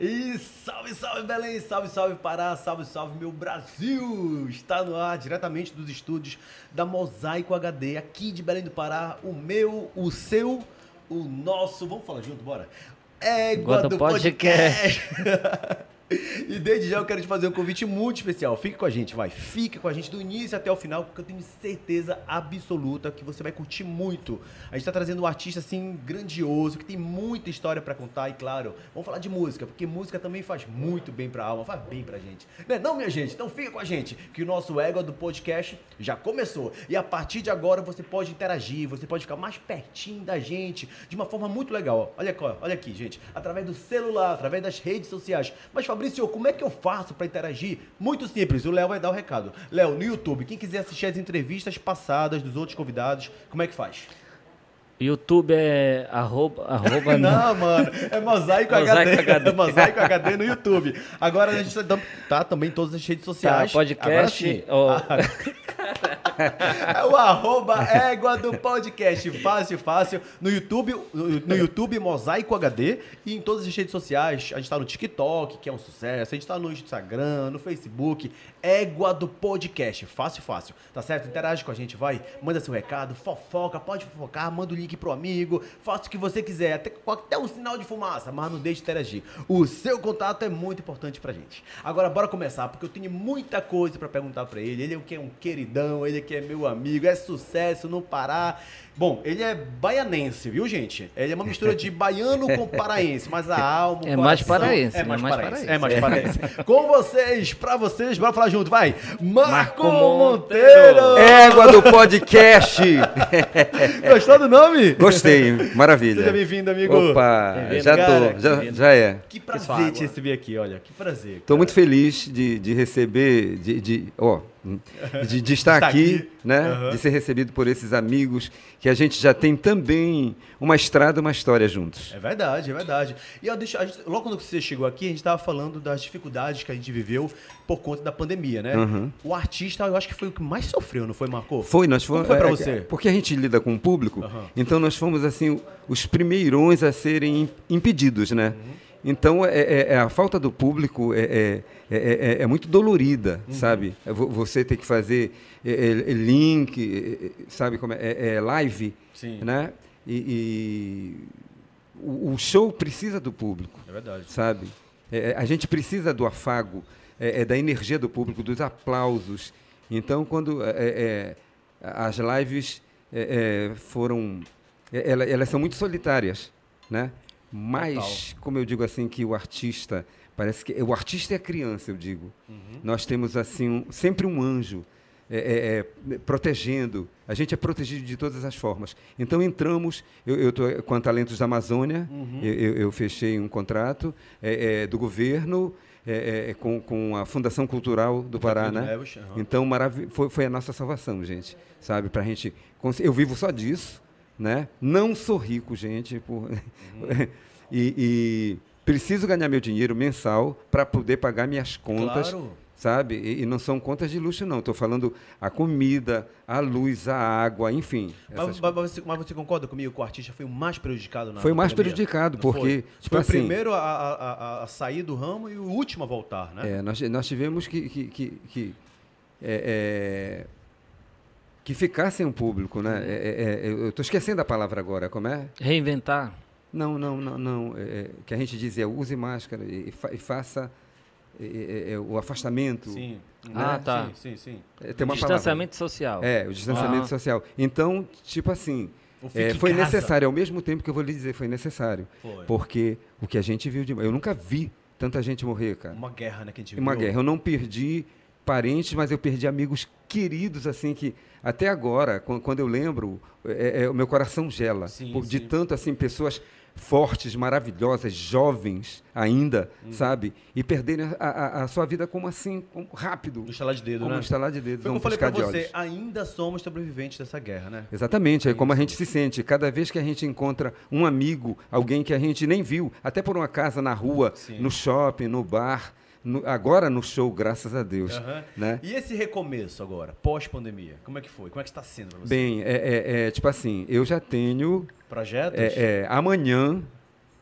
E salve, salve Belém, salve, salve Pará, salve, salve meu Brasil! Está no ar diretamente dos estúdios da Mosaico HD, aqui de Belém do Pará, o meu, o seu, o nosso, vamos falar junto, bora? Égua do, do podcast. podcast. E desde já eu quero te fazer um convite muito especial. Fique com a gente, vai. Fique com a gente do início até o final, porque eu tenho certeza absoluta que você vai curtir muito. A gente está trazendo um artista assim grandioso, que tem muita história para contar e claro, vamos falar de música, porque música também faz muito bem para a alma, faz bem pra gente. Não, é não, minha gente? Então fica com a gente, que o nosso ego do podcast já começou. E a partir de agora você pode interagir, você pode ficar mais pertinho da gente de uma forma muito legal. Olha, olha aqui, gente, através do celular, através das redes sociais. Mas Fabrício, como é que eu faço para interagir? Muito simples, o Léo vai dar o recado. Léo, no YouTube, quem quiser assistir as entrevistas passadas dos outros convidados, como é que faz? YouTube é arroba, arroba não. mano. É Mosaico, mosaico HD. HD. mosaico HD no YouTube. Agora a gente tá, tá também em todas as redes sociais. Tá, podcast. Oh. é o arroba égua do podcast. Fácil, fácil. No YouTube, no YouTube Mosaico HD e em todas as redes sociais. A gente tá no TikTok, que é um sucesso. A gente tá no Instagram, no Facebook. Égua do podcast. Fácil, fácil. Tá certo? Interage com a gente, vai. Manda seu recado, fofoca, pode fofocar, manda o link pro amigo, faça o que você quiser, até, até um sinal de fumaça, mas não deixe de interagir. O seu contato é muito importante pra gente. Agora, bora começar, porque eu tenho muita coisa para perguntar para ele. Ele é o que é um queridão, ele é que é meu amigo, é sucesso no Pará. Bom, ele é baianense, viu, gente? Ele é uma mistura de baiano com paraense, mas a alma. É mais paraense. É mais, é mais paraense. paraense. É mais paraense. com vocês, pra vocês, bora falar junto, vai. Marco, Marco Monteiro! Égua do podcast! Gostou do nome? Gostei, maravilha. Seja bem-vindo, amigo. Opa, já tô, já, já é. Que prazer te receber aqui, olha, que prazer. Tô muito feliz de, de receber, de, de, ó, de, de estar aqui, aqui, né? Uhum. De ser recebido por esses amigos que a gente já tem também uma estrada, uma história juntos. É verdade, é verdade. E eu deixo, gente, logo quando você chegou aqui, a gente estava falando das dificuldades que a gente viveu por conta da pandemia, né? Uhum. O artista, eu acho que foi o que mais sofreu, não foi, Marco? Foi, nós fomos. Como foi para é, você? Porque a gente lida com o público, uhum. então nós fomos assim os primeirões a serem impedidos, né? Uhum. Então, é, é, é, a falta do público é, é, é, é muito dolorida, uhum. sabe? Você ter que fazer link, sabe como é? live, Sim. né? E, e o, o, show precisa do público. É verdade. Sabe? a gente precisa do afago, da energia do público, dos aplausos. Então, quando as lives foram... Elas são muito solitárias, né? Mas, Total. como eu digo assim, que o artista, parece que o artista é a criança, eu digo. Uhum. Nós temos assim um, sempre um anjo é, é, é, protegendo. A gente é protegido de todas as formas. Então entramos, eu estou com a Talentos da Amazônia, uhum. eu, eu, fechei um contrato é, é, do governo. É, com, com a Fundação Cultural do Pará, né? Então, foi, foi a nossa salvação, gente, sabe? Para a gente, eu vivo só disso, né? Não sou rico, gente, por... uhum. e, e, preciso ganhar meu dinheiro mensal para poder pagar minhas contas. Claro. Sabe? E, e, não são contas de luxo, não. Estou falando a comida, a luz, a água, enfim. Mas, mas, você, mas, você, concorda comigo que o artista foi o mais prejudicado na Foi o mais pandemia? prejudicado, porque. Foi, tipo, foi assim, o primeiro a, a, a, sair do ramo e o último a voltar, né? É, nós, nós tivemos que. que, que, que é, é, que ficassem um público, né? É, é, é eu estou esquecendo a palavra agora, como é? Reinventar. Não, não, não, não. É, é que a gente dizia, use máscara e, fa e faça é, o afastamento. Sim. Né? Ah, tá. Sim, sim, sim. Tem uma distanciamento palavra. social. É, o distanciamento ah. social. Então, tipo assim, é, foi necessário, ao mesmo tempo que eu vou lhe dizer, foi necessário. Foi. Porque o que a gente viu de. Eu nunca vi tanta gente morrer, cara. Uma guerra, né, que a gente viu. Uma guerra. Eu não perdi parentes, mas eu perdi amigos queridos, assim, que até agora, quando eu lembro, é, é, o meu coração gela. Sim, por, sim. De tanto, assim, pessoas fortes, maravilhosas, jovens ainda, hum. sabe? E perderem a, a, a, sua vida como assim, como rápido. No estalar de dedo, como né? Um estalar de dedo. Foi como eu falei pra você, olhos. ainda somos sobreviventes dessa guerra, né? Exatamente, é como a gente se sente. Cada vez que a gente encontra um amigo, alguém que a gente nem viu, até por uma casa na rua, Sim. no shopping, no bar, no, agora no show, graças a Deus. Uhum. Né? E esse recomeço agora, pós-pandemia, como é que foi? Como é que está sendo para você? Bem, é, é, é, tipo assim, eu já tenho... Projetos? É, é, amanhã,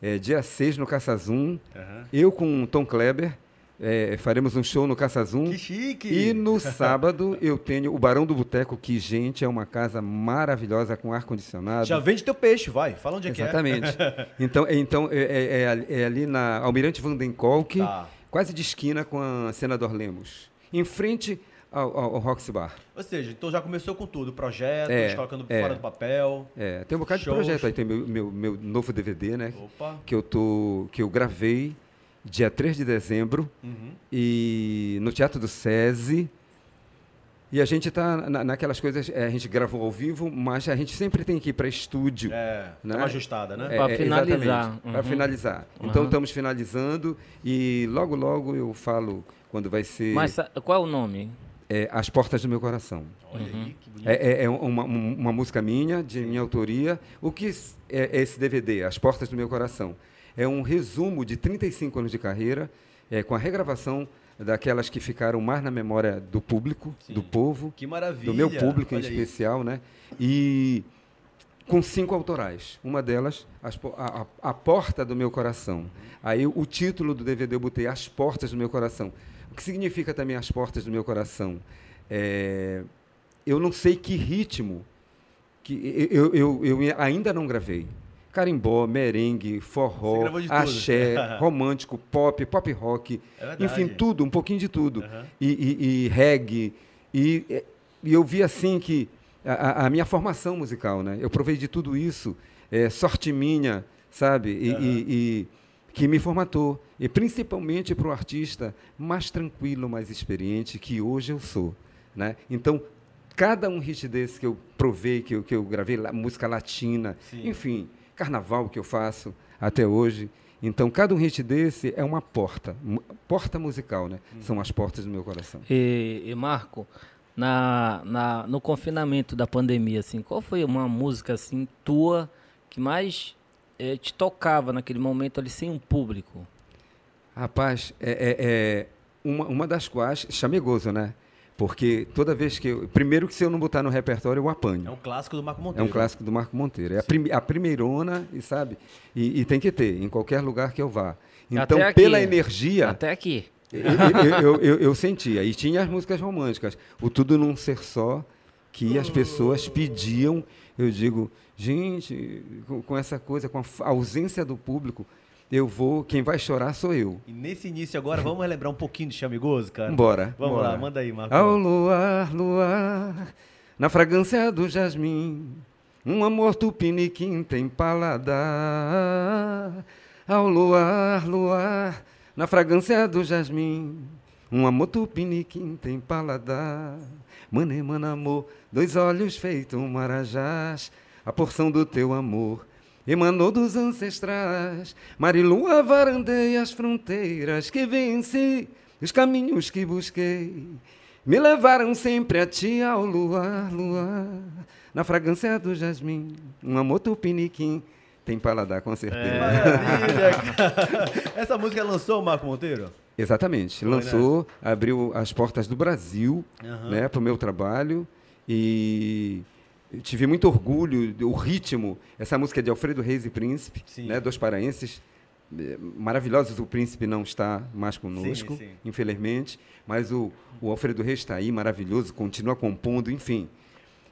é, dia 6 no Caçazum. Uhum. Eu com Tom Kleber. É, faremos um show no Caçazum. Que chique! E no sábado eu tenho o Barão do Boteco, que, gente, é uma casa maravilhosa com ar-condicionado. Já vende teu peixe, vai. Fala onde é Exatamente. que é. Exatamente. então, é, então é, é, é, é, ali na Almirante Vandenkolk, tá. Quase de esquina com a Senador Lemos. Em frente ao, ao, ao Roxy Bar. Ou seja, então já começou com tudo, projetos, é, colocando é, fora do papel. É, tem um bocado shows. de projeto aí, tem meu, meu, meu novo DVD, né? Opa. Que eu, tô, que eu gravei dia 3 de dezembro uhum. e no Teatro do SESI. E a gente está na, naquelas coisas, é, a gente gravou ao vivo, mas a gente sempre tem que ir para estúdio. É, né? uma ajustada, né? É, para finalizar. Uhum. Para finalizar. Uhum. Então estamos finalizando e logo, logo eu falo quando vai ser. Mas qual é o nome? é As Portas do Meu Coração. Olha uhum. aí, que bonito. É, é, é uma, uma, música minha, de minha autoria. O que é esse DVD, As Portas do Meu Coração? É um resumo de 35 anos de carreira, é, com a regravação daquelas que ficaram mais na memória do público, Sim. do povo. Que maravilha! Do meu público Olha em especial, né? E com cinco autorais. Uma delas, as, a, a, a, Porta do Meu Coração. Aí o título do DVD eu botei As Portas do Meu Coração. O que significa também as portas do meu coração? É, eu não sei que ritmo que eu, eu, eu ainda não gravei. Carimbó, merengue, forró, axé, romântico, pop, pop rock, é enfim, tudo, um pouquinho de tudo. Uhum. E, e, e, reggae. E, e eu vi assim que a, a, minha formação musical, né? Eu provei de tudo isso, é, sorte minha, sabe? E, uhum. e que me formatou, e principalmente para o artista mais tranquilo, mais experiente que hoje eu sou. Né? Então, cada um hit desse que eu provei, que eu, que eu gravei, música latina, Sim. enfim, carnaval que eu faço até hoje. Então, cada um hit desse é uma porta, porta musical, né? Hum. São as portas do meu coração. E, e Marco, na, na, no confinamento da pandemia, assim, qual foi uma música assim tua que mais é, te tocava naquele momento ali sem um público? Rapaz, é, é, é uma, uma das quais, chamegoso, né? Porque toda vez que eu. Primeiro que se eu não botar no repertório, eu apanho. É um clássico do Marco Monteiro. É um clássico do Marco Monteiro. É a, prim, a primeirona, e sabe? E, e, tem que ter, em qualquer lugar que eu vá. Então, pela energia. Até aqui. Eu, eu, eu, eu, sentia. E tinha as músicas românticas. O Tudo Num Ser Só, que as pessoas pediam. Eu digo, gente, com essa coisa, com a ausência do público, eu vou, quem vai chorar sou eu. E nesse início agora, vamos relembrar um pouquinho de Chamigoso, cara? Bora. Vamos bora. lá, manda aí, Marco. Ao luar, luar, na fragrância do jasmim, um amor tupiniquim tem paladar. Ao luar, luar, na fragrância do jasmim, um amor tupiniquim tem paladar. Mané, amor, dois olhos feitos marajás, a porção do teu amor emanou dos ancestrais. Marilua varandeia as fronteiras que venci, os caminhos que busquei. Me levaram sempre a ti ao luar, luar, na fragrância do jasmim, um amor tupiniquim. Tem paladar, com certeza. É, maravilha, Essa música lançou o Marco Monteiro? Exatamente. Foi, lançou, né? abriu as portas do Brasil uhum. né, para o meu trabalho. E tive muito orgulho, o ritmo. Essa música é de Alfredo Reis e Príncipe, né, dos paraenses. É, maravilhosos, o Príncipe não está mais conosco, sim, sim. infelizmente. Mas o, o Alfredo Reis está aí, maravilhoso, continua compondo, enfim.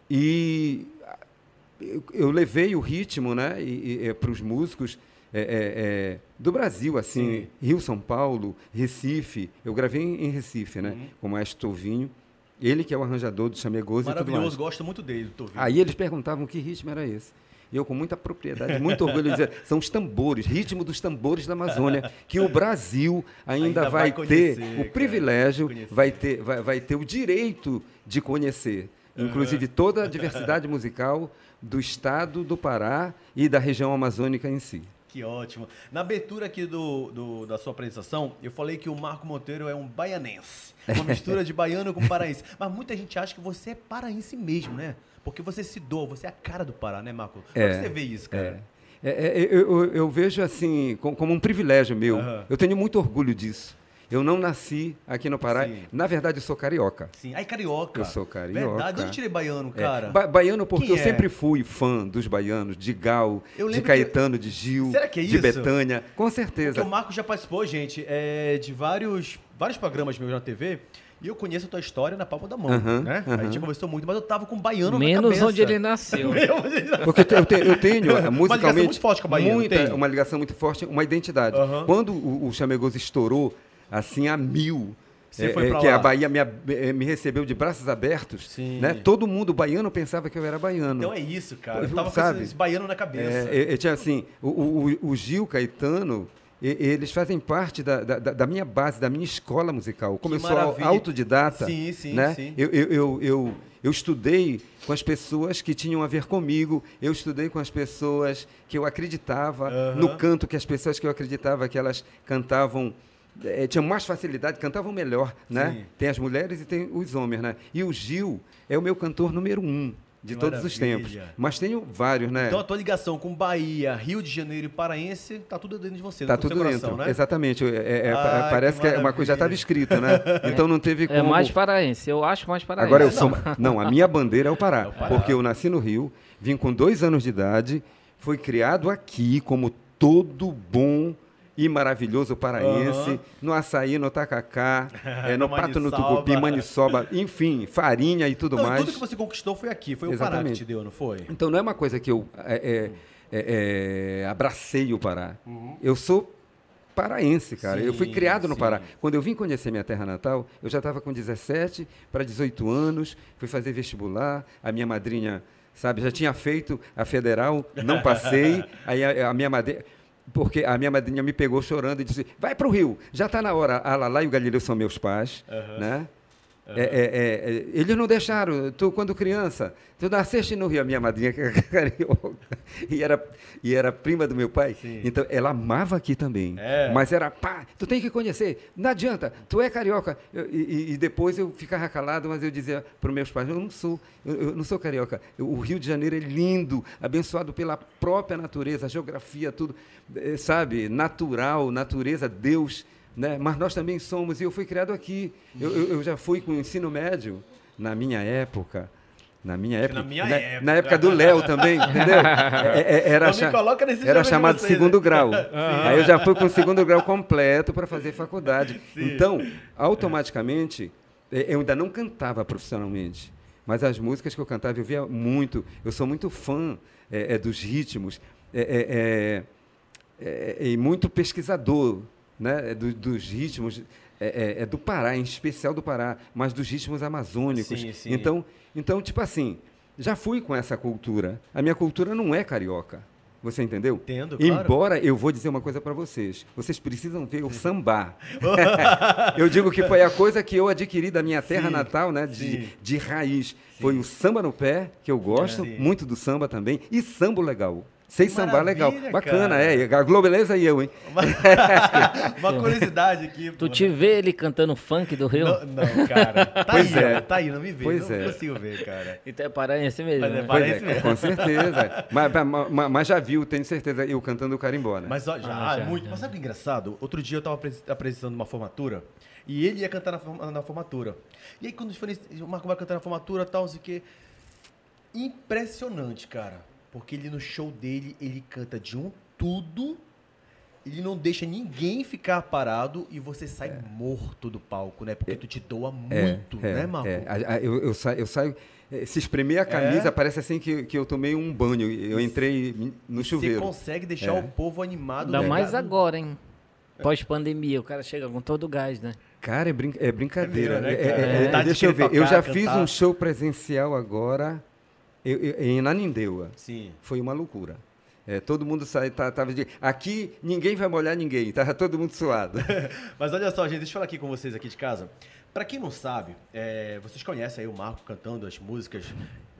E eu, eu levei o ritmo né, é, para os músicos é, é, é, do Brasil, assim, Sim. Rio, São Paulo, Recife. Eu gravei em, Recife, né? Uhum. Com o Maestro Tovinho. Ele que é o arranjador do Chamegoso Maravilhoso, e tudo gosto muito dele, Tovinho. Aí eles perguntavam que ritmo era esse. E eu, com muita propriedade, muito orgulho, dizia, são os tambores, ritmo dos tambores da Amazônia, que o Brasil ainda, ainda vai, vai conhecer, ter o privilégio, vai ter, vai, vai ter o direito de conhecer. Inclusive toda a diversidade musical do estado do Pará e da região amazônica em si. Que ótimo. Na abertura aqui do, do, da sua apresentação, eu falei que o Marco Monteiro é um baianense. Uma mistura de baiano com paraense. Mas muita gente acha que você é paraense mesmo, né? Porque você se doa, você é a cara do Pará, né, Marco? Como é, você vê isso, cara? É. É, é, eu, eu, eu, vejo assim como um privilégio meu. Uhum. Eu tenho muito orgulho disso. Eu não nasci aqui no Pará. Sim. Na verdade, eu sou carioca. Sim. Aí, carioca. Eu sou carioca. Verdade. Onde eu tirei baiano, É, cara? ba- baiano porque Quem eu é? sempre fui fã dos baianos, de Gal, Eu de Caetano, de Gil, Será que é de isso? Betânia. Com Porque certeza. o Marco já participou, gente, é, de vários, vários programas meus na TV. E eu conheço a tua história na palma da mão, Aham, né? A aham. gente conversou muito, mas eu tava com um baiano na Menos cabeça. onde ele nasceu. Porque eu te- eu, te- eu tenho, musicalmente, muito forte com a Bahia, não muita- tem? uma ligação muito forte, uma identidade. Aham. Quando o, o Chamegoso estourou, assim, a mil, Você foi eh, pra que lá. a Bahia me, eh, me recebeu de braços abertos, Sim. né? todo mundo baiano pensava que eu era baiano. Então é isso, cara. Eu tava com sabe? esse, esse baiano na cabeça. É, eu, eu tinha assim, o, o- o Gil Caetano, e- eles fazem parte da, da, da minha base, da minha escola musical. Como eu sou autodidata, Sim, sim, né? sim. Eu, eu, eu, eu, eu estudei com as pessoas que tinham a ver comigo, eu estudei com as pessoas que eu acreditava Aham. no canto, que as pessoas que eu acreditava que elas cantavam eh, tinham mais facilidade, cantavam melhor, né? Sim. Tem as mulheres e tem os homens, né? E o Gil é o meu cantor número um de Que todos os tempos. maravilha. Mas tenho vários, né? Então a tua ligação com Bahia, Rio de Janeiro e Paraense, tá tudo dentro de você, Tá tudo coração, dentro. né? Exatamente. É- é- Ai, parece que que, é uma coisa já estava maravilha. escrita, né? Então não teve como. É mais paraense, eu acho mais paraense. Agora eu sou. Não, a minha bandeira é o Pará, É o Pará. Porque eu nasci no Rio, vim com dois anos de idade, fui criado aqui como todo bom e maravilhoso paraense, Aham. no açaí, no tacacá, é, no No pato no tucupi, maniçoba, enfim, farinha e tudo Não, mais. tudo que você conquistou foi aqui, foi o Pará que Exatamente. te deu, não foi? Então não é uma coisa que eu é, é, é, é, abracei o Pará. Eu sou paraense, cara. eu fui Sim, criado no sim. Pará. Quando eu vim conhecer minha terra natal, eu já estava com 17 para 18 anos, fui fazer vestibular, a minha madrinha, sabe, já tinha feito a federal, não passei, aí a, a minha madrinha... Porque a minha madrinha me pegou chorando e disse: vai para o Rio, já está na hora. A Lala e o Galileu são meus pais, né? É, é, é, é, eles não deixaram, tu quando criança, tu nasceste no Rio, a minha madrinha que é carioca, e era, e era prima do meu pai, Sim. então ela amava aqui também, É. mas era, pá, tu tem que conhecer, não adianta, tu é carioca, Eu- e, e- depois eu ficava calado, mas eu dizia para os meus pais, eu não sou, eu, eu não sou carioca, Eu- o Rio de Janeiro é lindo, abençoado pela própria natureza, a geografia, tudo, sabe, natural, natureza, Deus, né? Mas nós também somos, e eu fui criado aqui. Eu, eu, eu já fui com o ensino médio, na minha época. Na minha época. Na minha na, época. na época do Léo também, entendeu? É- é- era Não me cha- era chamado vocês, né? segundo grau. Aí eu já fui com o segundo grau completo para fazer faculdade. Então, automaticamente, eh, eu ainda não cantava profissionalmente. Mas as músicas que eu cantava, eu via muito. Eu sou muito fã eh, eh, dos ritmos. é, e muito pesquisador né, do- dos ritmos é, é- é do Pará, em especial do Pará, mas dos ritmos amazônicos. Sim, sim. Então, então, tipo assim, já fui com essa cultura. A minha cultura não é carioca. Você entendeu? Entendo, claro. Embora eu vou dizer uma coisa para vocês. Vocês precisam ver o samba. eu digo que foi a coisa que eu adquiri da minha terra Sim, natal, né? De, de raiz. Foi o samba no pé, que eu gosto muito do samba também, e samba legal. Sei Que sambar legal. Bacana, cara. é. A Globeleza e eu, hein? Uma curiosidade aqui. Tu pô. te vê ele cantando funk do Rio? Não, não, cara. Tá Pois aí, é. ó, tá aí, não me vê. Pois não é. consigo ver, cara. Então é paraense mesmo. Mas é né? para- Pois Parece é, mesmo. com certeza. mas, mas- mas- já viu, tenho certeza, eu cantando o carimbó, né? Mas ó, já, Ah, ah, já, muito. já. Mas sabe o que é engraçado? Outro dia eu tava apres- apresentando uma formatura e ele ia cantar na, na formatura. E aí quando foi nesse- o Marco vai cantar na formatura e tal, não sei o quê. Impressionante, cara. Porque ele no show dele, ele canta de um tudo. Ele não deixa ninguém ficar parado e você sai morto do palco, né? Porque tu te doa muito, É, né, Marco? é. A- eu, eu saio, eu saio- eh, se espremer a camisa, É? parece assim que, que eu tomei um banho. Eu entrei no chuveiro. Você consegue deixar É. o povo animado. Ainda né, mais agora, hein? Pós-pandemia, o cara chega com todo o gás, né? Cara, é, brin- é brincadeira. É mesmo, né, É- cara? é- é- de deixa eu ver. eu já tocar, fiz cantar. um show presencial agora eu- eu- em Nanindeua. Sim. Foi uma loucura. É, todo mundo sai, tá, de, aqui ninguém vai molhar ninguém, tava todo mundo suado. Mas olha só, gente, deixa eu falar aqui com vocês aqui de casa. Pra quem não sabe, é, vocês conhecem aí o Marco cantando as músicas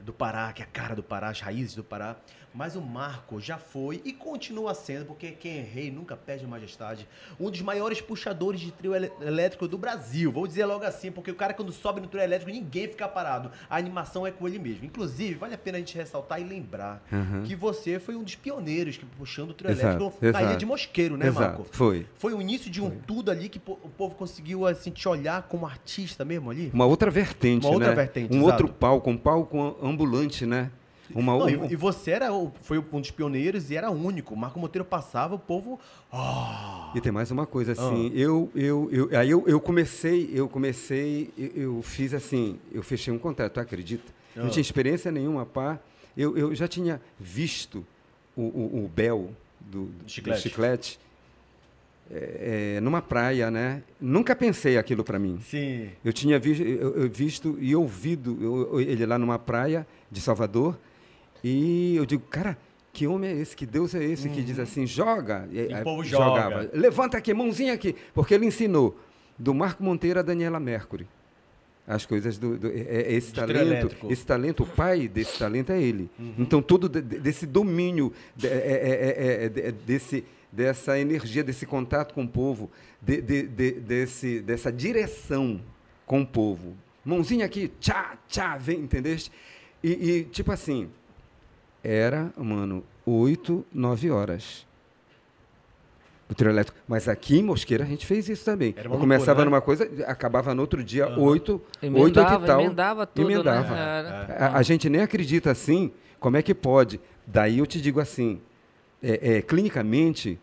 do Pará, que é a cara do Pará, as raízes do Pará. Mas o Marco já foi e continua sendo, porque quem é rei nunca perde a majestade, um dos maiores puxadores de trio elétrico do Brasil. Vou dizer logo assim, porque o cara quando sobe no trio elétrico, ninguém fica parado. A animação é com ele mesmo. Inclusive, vale a pena a gente ressaltar e lembrar que você foi um dos pioneiros que puxando o trio Exato, elétrico na ilha de Mosqueiro, né, Exato, Marco? foi. Foi o início de um tudo ali que o povo conseguiu assim, te olhar como artista mesmo ali? Uma outra vertente, Uma outra né? vertente, um exato. outro palco, um palco ambulante, né? Uma Não, e, você era, o- foi um dos pioneiros e era único. O Marco Monteiro passava, o povo. Ah! E tem mais uma coisa, assim, eu, eu, eu, aí eu, eu comecei, eu comecei, eu, eu fiz assim, eu fechei um contrato, acredita? Ah. Não tinha experiência nenhuma, pá. Eu, eu já tinha visto o, o, o Bel do, do Chiclete. do chiclete é, é, numa praia, né? Nunca pensei aquilo para mim. Sim. Eu tinha visto, eu, eu visto e ouvido eu- ele lá numa praia de Salvador e eu digo, cara, que homem é esse? Que Deus é esse que diz assim, joga? E o aí povo jogava. joga. Levanta aqui, mãozinha aqui, porque ele ensinou do Marco Monteiro a Daniela Mercury. As coisas do, do- é- é esse De talento, elétrico. esse talento, o pai desse talento é ele. Uhum. Então todo de- de- desse domínio, de- é- é- é- é- de- desse dessa energia, desse contato com o povo, de- de- de- desse, dessa direção com o povo. Mãozinha aqui, tchá, tchá, vem, entendeste? E, e, tipo assim, era, mano, oito, nove horas. O trio elétrico. Mas aqui em Mosqueira a gente fez isso também. Era uma Eu loucura, começava né? numa coisa, acabava no outro dia, oito, oito, oito e tal. emendava tudo, Emendava. né? Era. A, a gente nem acredita assim, como é que pode? Daí eu te digo assim, é, é, clinicamente,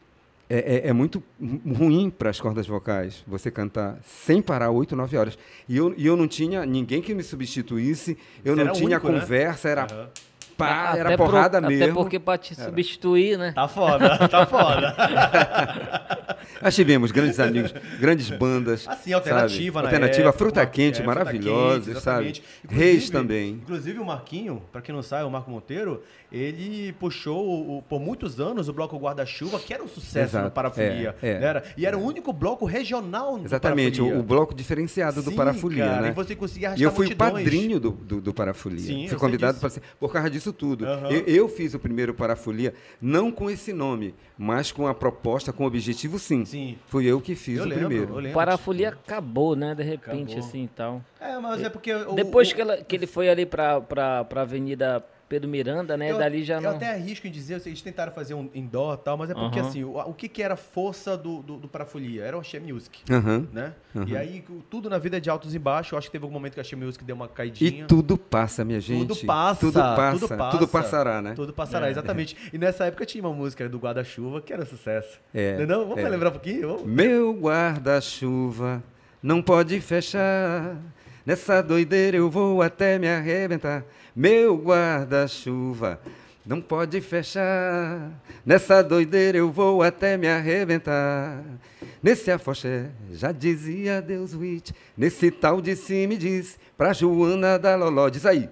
é, é- é muito ru- ruim para as cordas vocais você cantar sem parar oito, nove horas. E eu, e eu não tinha ninguém que me substituísse, eu Você não tinha único, né? conversa, era Aham. Pá, Até era pro- porrada Até mesmo. porque pra te substituir, né? Tá foda, tá foda. Nós tivemos grandes amigos, grandes bandas. Assim, alternativa, né? Alternativa, Fruta Quente, é, maravilhosos, sabe? Inclusive- Reis também. Inclusive o Marquinho, pra quem não sabe, o Marco Monteiro, ele puxou o- por muitos anos o bloco Guarda-Chuva, que era um sucesso Exato, no Parafolia. é, é. né? Era, e era o único bloco regional no Exatamente, o, o bloco diferenciado do Sim, Parafolia, cara, né? E você conseguia arrastar E eu fui o multidões. padrinho do, do, do Parafolia. Sim, fui convidado para ser. Por causa disso tudo. Aham. Eu, eu fiz o primeiro Parafolia, não com esse nome, mas com a proposta, com o objetivo, sim. Sim. Fui eu que fiz Eu o lembro, primeiro. Parafolia acabou, né? De repente, Acabou. assim e tal. É, mas é porque... o- Depois o- que, ela- que ele foi ali pra, pra, pra Avenida Pedro Miranda, né? Eu, Dali já eu não. até arrisco em dizer, eles tentaram fazer um indoor e tal, mas é porque Aham. assim, o, o que, que era a força do, do, do Parafolia? Era o Axé Music, Aham. né? E aí, tudo na vida é de altos e baixos, eu acho que teve algum momento que a Axé Music deu uma E caidinha. tudo passa, minha gente. Tudo passa, Tudo passa. tudo passa. Tudo passará, né? Tudo passará, exatamente. E nessa época tinha uma música do Guarda-Chuva que era um sucesso. É, Não, é não? Vamos é. lembrar um pouquinho? Vamos? Meu guarda-chuva não pode fechar. Nessa doideira eu vou até me arrebentar. Meu guarda-chuva não pode fechar. Nessa doideira eu vou até me arrebentar. Nesse afoxé já dizia Deus Witt. Nesse tal de si me diz pra Joana da Loló. Diz aí.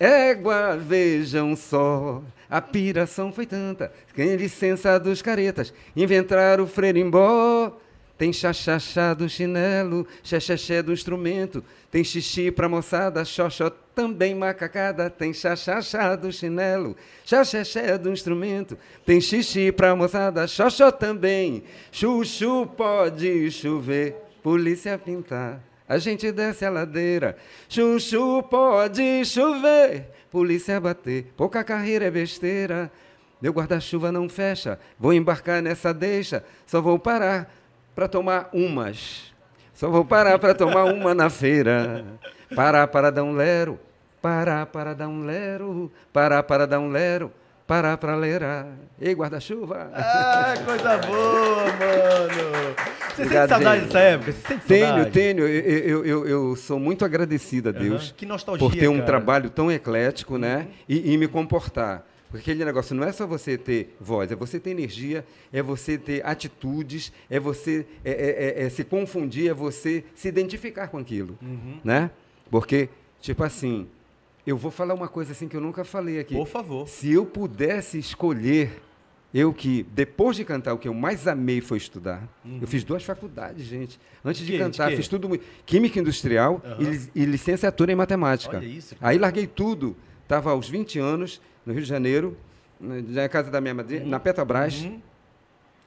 Égua, vejam só, a piração foi tanta, que em licença dos caretas, inventaram o freirimbó. Tem chachachá do chinelo, xexexé do instrumento, tem xixi pra moçada, xoxó também macacada, tem chachachá do chinelo, xexexé do instrumento, tem xixi pra moçada, xoxó também, chuchu pode chover, polícia pintar. A gente desce a ladeira, chuchu pode chover, polícia bater, pouca carreira é besteira. Meu guarda-chuva não fecha, vou embarcar nessa deixa, só vou parar para tomar umas. Só vou parar para tomar uma na feira. Parar para dar um lero, parar para dar um lero, parar para dar um lero, parar para lerar. Ei, guarda-chuva. Ah, coisa boa, mano! Você Obrigado, sente saudade dessa época? Você sente Tenho, saudade? tenho. Eu, eu, eu, eu sou muito agradecido a Deus Aham. Que nostalgia, por ter um cara. trabalho tão eclético, né? E, e me comportar. Porque aquele negócio não é só você ter voz, é você ter energia, é você ter atitudes, é você é, é- é- é se confundir, é você se identificar com aquilo, Uhum. né? Porque, tipo assim, eu vou falar uma coisa assim que eu nunca falei aqui. Por favor. Se eu pudesse escolher, eu que, depois de cantar, o que eu mais amei foi estudar. Eu fiz duas faculdades, gente. Antes de Uhum. Que? De cantar, quê? fiz tudo muito. Química industrial Aham. e, e licenciatura em matemática. Olha isso, Aí larguei tudo estava aos 20 anos, no Rio de Janeiro, na casa da minha madrinha, na Petrobras. Uhum.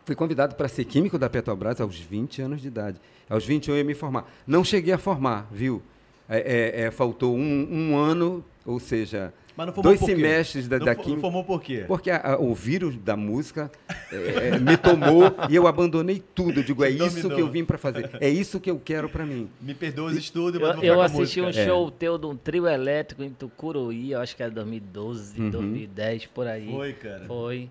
Fui convidado para ser químico da Petrobras aos 20 anos de idade. Aos 21 eu ia me formar. Não cheguei a formar, viu? É, é, é, faltou um, um ano, ou seja, Mas não formou dois por quê? semestres da, Não da fo- química. formou por quê? Porque a- a- o vírus da música é, é, me tomou e eu abandonei tudo. Eu digo, é Te isso dominou. que eu vim para fazer. É isso que eu quero para mim. Me perdoa os estudos, mas Eu, eu assisti um música. show teu de um trio elétrico em Tucuruí, eu acho que era 2012, Uhum. 2010, por aí. Foi, cara. Foi.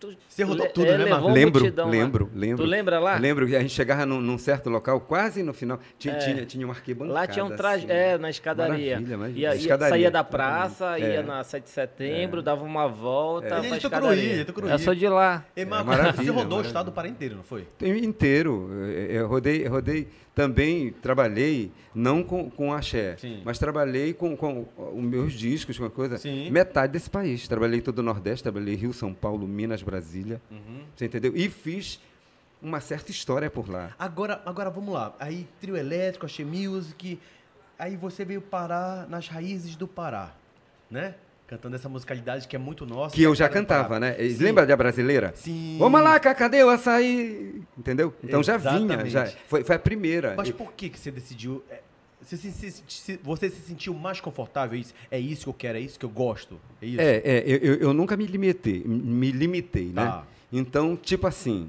Tu- Você rodou tudo, é, né, levou Marco? uma Lembro, lá. lembro, lembro. Tu lembra lá? Lembro que a gente chegava num, num certo local, quase no final, tinha, tinha, tinha uma arquibancada. É. Lá tinha um traje, assim. é, na escadaria. Maravilha, mas- Ia, ia- escadaria. saía da praça, ia É. na 7 de setembro, dava uma volta Ele é ele é Tucuruí. Eu sou de lá. Ei, Marco, maravilha, você rodou o estado do Pará inteiro, não foi? inteiro. Eu, eu rodei, eu rodei também, trabalhei, não com, com axé, Sim. mas trabalhei com, com os meus discos, com a coisa. Sim. Metade desse país. Trabalhei todo o Nordeste, trabalhei Rio, São Paulo, Minas, Brasília. Uhum. Você entendeu? E fiz uma certa história por lá. Agora, agora vamos lá. Aí, trio elétrico, Axé Music. Aí você veio parar nas raízes do Pará, né? Cantando essa musicalidade que é muito nossa. Que eu é já cantava, né? Sim. Lembra da brasileira? Sim. Vamos lá, cadê o açaí? Entendeu? Então já vinha, Exatamente. já. Foi, foi a primeira. Mas por que, que você decidiu... é, Você se, se- se- você se sentiu mais confortável? Isso, é isso que eu quero, é isso que eu gosto? É isso? É, é, eu, eu- nunca me limitei, me limitei, né? Tá. Então, tipo assim,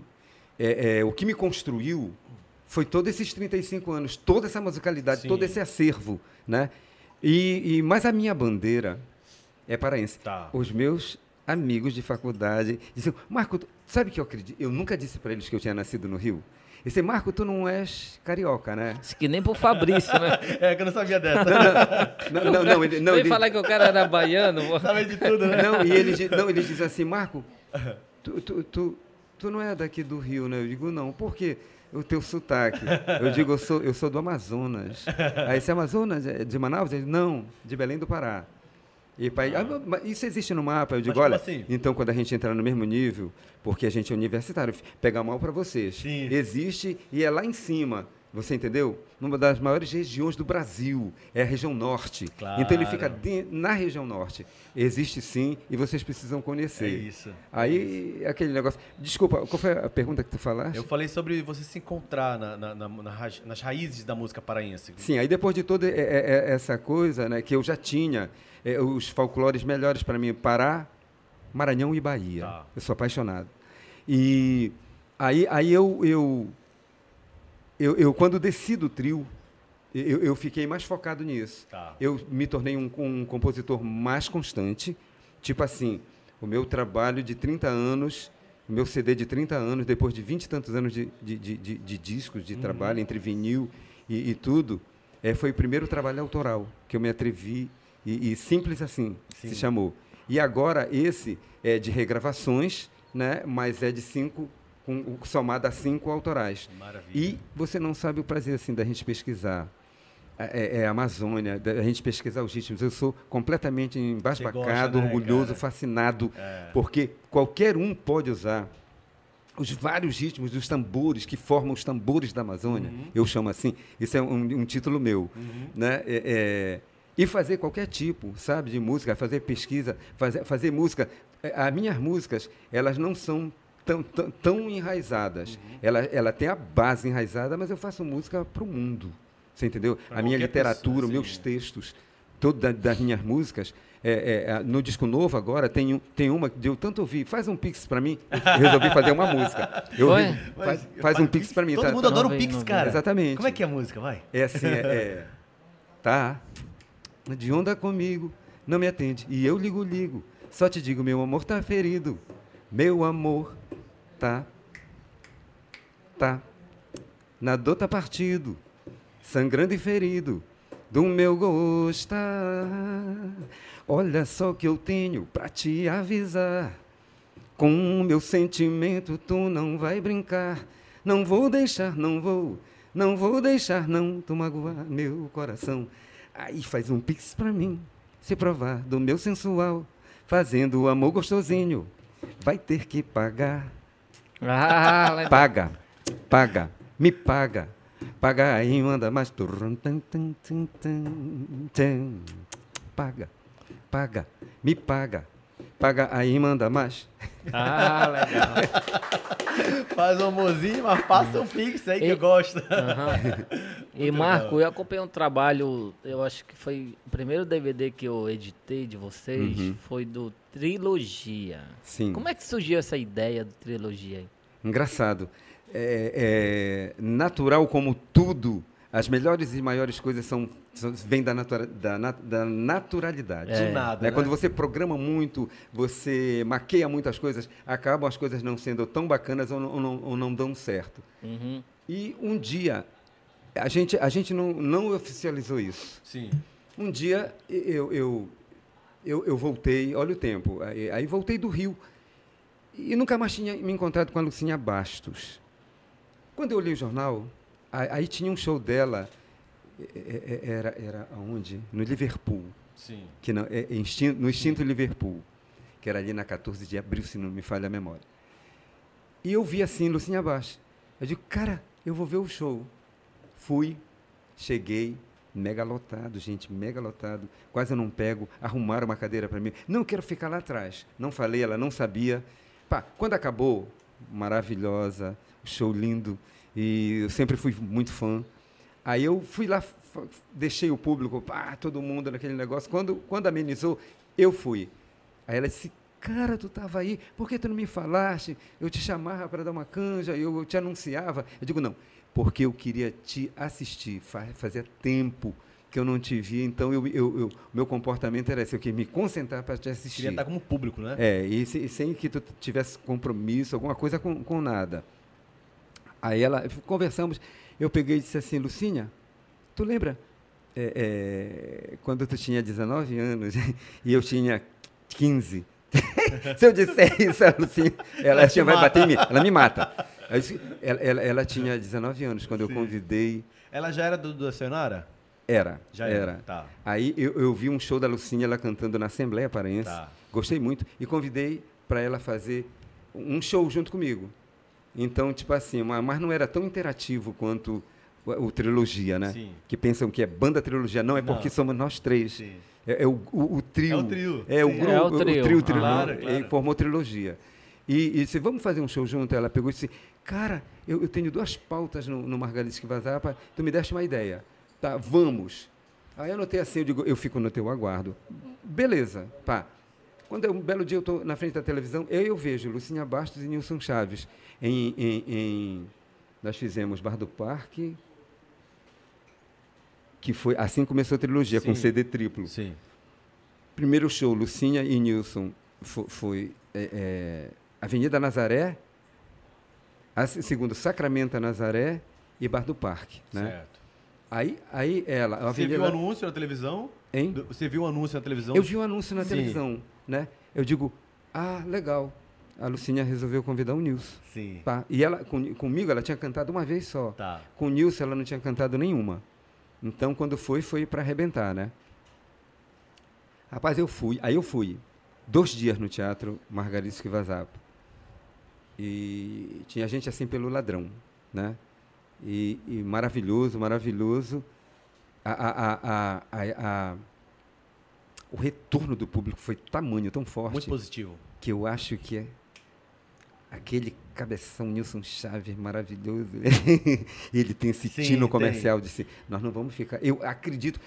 é, é, o que me construiu foi todos esses 35 anos, toda essa musicalidade, Sim. todo esse acervo, né? E, e mas a minha bandeira é paraense. Tá. Os meus amigos de faculdade diziam, Marco, tu- sabe que eu acredito? Eu nunca disse para eles que eu tinha nascido no Rio. Eles disseram, Marco, tu não és carioca, né? Isso que nem pro Fabrício, né? É, que eu não sabia dessa. Não, não, não. Ele, não Veio ele- falar que o cara era baiano. Sabe de tudo, né? Não, e eles, não, eles dizem assim, Marco, tu, tu, tu, tu não é daqui do Rio, né? Eu digo, não, por quê? O teu sotaque. Eu digo, eu sou, eu sou do Amazonas. Aí, esse Amazonas é de Manaus? Ele, não, de Belém do Pará. E pai, ah, mas isso existe no mapa? Eu digo, olha, assim? então quando a gente entrar no mesmo nível, porque a gente é universitário, pega mal para vocês. Sim. Existe e é lá em cima. Você entendeu? Numa das maiores regiões do Brasil, é a região norte. Claro. Então ele fica de- na região norte. Existe sim e vocês precisam É conhecer. isso. Aí, aquele negócio. Desculpa, qual foi a pergunta que tu falaste? Eu falei sobre você se encontrar na- na- na- nas raízes da música paraense. Sim, aí depois de toda é, é, é, essa coisa, né, que eu já tinha, é, os folclores melhores para mim, Pará, Maranhão e Bahia. Tá. Eu sou apaixonado. E aí, aí eu, eu, eu, eu, quando desci do trio, eu, eu fiquei mais focado nisso. Tá. Eu me tornei um, um compositor mais constante. Tipo assim, o meu trabalho de 30 anos, o meu CD de 30 anos, depois de 20 e tantos anos de, de, de, de- de discos, Uhum. de trabalho, entre vinil e, e tudo, é, foi o primeiro trabalho autoral que eu me atrevi, e, e simples assim Sim. se chamou. E agora esse é de regravações, né, mas é de cinco, com, somado a cinco autorais. Maravilha. E você não sabe o prazer assim da gente pesquisar. É, é a Amazônia, da gente pesquisar os ritmos. Eu sou completamente embasbacado, né, orgulhoso, cara? fascinado, É. porque qualquer um pode usar os vários ritmos dos tambores que formam os tambores da Amazônia. Uhum. Eu chamo assim. Isso é um, um título meu, né? É, é, e fazer qualquer tipo, sabe, de música, fazer pesquisa, fazer, fazer música. É, As minhas músicas, elas não são tão, tão, tão enraizadas. Uhum. Ela, ela tem a base enraizada, mas eu faço música para o mundo. Você entendeu? Pra a minha literatura, pessoa, os meus sim. textos, todas das minhas músicas. é, é, no disco novo agora tem, um, tem uma que eu tanto ouvi. Faz um pix para mim. Eu resolvi fazer uma música. Eu ouvi, faz, faz um pix para mim. Todo tá? mundo tá? adora o Não, Pix, cara. Exatamente. Como é que é a música? Vai. É assim, é, é, Tá. De onda comigo, não me atende. E eu ligo, ligo. Só te digo, meu amor tá ferido. Meu amor tá. Tá. Na dor tá partido. Sangrando e ferido. Do meu gosto. Olha só que eu tenho pra te avisar. Com o meu sentimento tu não vai brincar. Não vou deixar, não vou, não vou deixar não tu magoar meu coração. Aí faz um pix pra mim, se provar do meu sensual, fazendo o amor gostosinho. Vai ter que pagar. Ah. Paga, paga, me paga. Paga aí, manda mais. Paga, paga, me paga. Paga aí, manda mais. Ah, legal. Faz um amorzinho, mas passa um pix aí que eu gosto. Aham. E Marco, eu acompanhei um trabalho, eu acho que foi o primeiro DVD que eu editei de vocês, Uhum. foi do Trilogia. Sim. Como é que surgiu essa ideia do Trilogia aí? Engraçado. É, é natural como tudo, as melhores e maiores coisas são, vêm da, natura, da, da naturalidade. Do nada, Né? né? Quando você programa muito, você maqueia muitas coisas, acabam as coisas não sendo tão bacanas ou não, ou não, ou não dão certo. Uhum. E um dia, a gente, a gente não, não oficializou isso. Sim. Um dia eu, eu, eu, eu voltei, olha o tempo, aí, aí voltei do Rio e nunca mais tinha me encontrado com a Lucinha Bastos. Quando eu olhei o jornal, aí, aí tinha um show dela, é, é, é, era, era aonde? No Liverpool, Sim. que não, é, é instinto- no Instinto Liverpool, que era ali na 14 de abril, se não me falha a memória. E eu vi assim, Lucinha Bastos. Eu digo, cara, eu vou ver o show. Fui, cheguei, mega lotado, gente, mega lotado. Quase eu não pego. Arrumaram uma cadeira para mim. Não quero ficar lá atrás. Não falei, ela não sabia. Pá, quando acabou, maravilhosa, show lindo. E eu sempre fui muito fã. Aí eu fui lá, deixei o público, pá, todo mundo naquele negócio. Quando, quando amenizou, eu fui. Aí ela disse, cara, tu estava aí, por que tu não me falaste? Eu te chamava para dar uma canja, eu, eu te anunciava. Eu digo, não, porque eu queria te assistir. Fa- Fazia tempo que eu não te via, então eu, eu, eu- meu comportamento era esse, eu queria me concentrar para te assistir. Queria estar como público, né? É, e, se- e sem que tu tivesse compromisso, alguma coisa com, com nada. Aí ela, conversamos, eu peguei e disse assim, Lucinha, tu lembra é, é, quando tu tinha 19 anos e eu tinha 15? Se eu disser isso, a Lucinha, ela, Ela vai bater em mim, ela me mata. Eu ela, ela- ela tinha 19 anos quando eu Sim. convidei, Ela já era do, do Senhora? era, Já era. era. Tá. Aí eu, eu vi um show da Lucinha, ela cantando na Assembleia Paraense. Tá. Gostei muito e convidei para ela fazer um show junto comigo. Então, tipo assim, ma- mas não era tão interativo quanto o, o Trilogia, né? Sim. Que pensam que é banda Trilogia. Não, é Não. porque somos nós três. Sim. É, é o, o- o trio. É o trio, É o grupo. É o o trio. trio, Ah, trio claro, e claro. formou Trilogia. E, e disse, vamos fazer um show junto? Ela pegou e disse, cara, eu, eu tenho duas pautas no, no Margarida que Vazapa, tu me deste uma ideia. Tá, vamos. Aí eu anotei assim, eu digo, eu fico no teu aguardo. Beleza, pá. Quando é um belo dia eu estou na frente da televisão, eu, eu vejo Lucinha Bastos e Nilson Chaves. Em, em- em- nós fizemos Bar do Parque, que foi assim começou a trilogia, com Sim. CD triplo. Sim. Primeiro show, Lucinha e Nilson, fo- foi, é, é, Avenida Nazaré, a se- segundo Sacramento Nazaré e Bar do Parque. Né? Certo. Aí, aí ela, Você Avenida... viu o anúncio na televisão? Hein? Você viu o anúncio na televisão? Eu vi o anúncio na Sim. televisão, né? Eu digo, ah, legal. A Lucinha resolveu convidar o Nilson. Sim. Pá. E ela, com- comigo, ela tinha cantado uma vez só. Tá. Com o Nilson, ela não tinha cantado nenhuma. Então, quando foi, foi para arrebentar, né? Rapaz, eu fui. Aí eu fui. Dois dias no teatro Margarida Esquivazapo. E tinha gente assim pelo ladrão, né? E, e maravilhoso, maravilhoso. A, a, a, a, a- a- o retorno do público foi tamanho, tão forte Muito positivo. que eu acho que é aquele cabeção Nilson Chaves maravilhoso. Ele tem esse Sim, tino tem. comercial de se nós não vamos ficar. Eu acredito,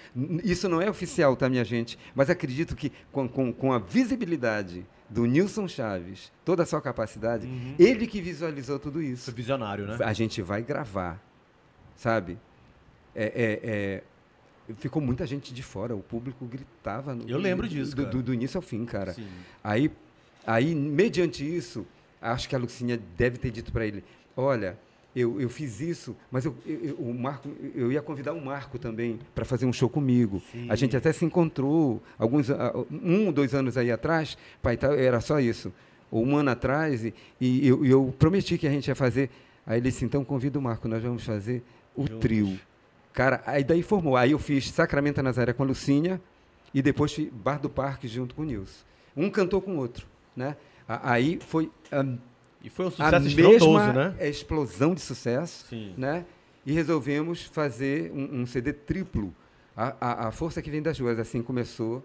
isso não é oficial, tá, minha gente? Mas acredito que com, com, com a visibilidade do Nilson Chaves, toda a sua capacidade, Uhum. ele que visualizou tudo isso. Visionário, né? A gente vai gravar, sabe? É, é, é, ficou muita gente de fora, o público gritava. no- Eu lembro disso, do, do, do início ao fim, cara. Sim. Aí, aí, mediante isso, acho que a Lucinha deve ter dito para ele: Olha, eu, eu fiz isso, mas eu, eu- o Marco, eu ia convidar o Marco também para fazer um show comigo. Sim. A gente até se encontrou alguns, um, dois anos aí atrás, pai, tá, era só isso. Ou um ano atrás, e, e eu, eu prometi que a gente ia fazer. Aí ele disse: Então convida o Marco, nós vamos fazer o Juntos. trio. Cara, aí daí formou. Aí eu fiz Sacramento Nazaré com a Lucinha e depois fiz Bar do Parque junto com o Nilson. Um cantou com o outro, né? Aí foi a, E foi um sucesso mesma né? explosão de sucesso, Sim. né? E resolvemos fazer um, um CD triplo. A, a, a força que vem das ruas, assim começou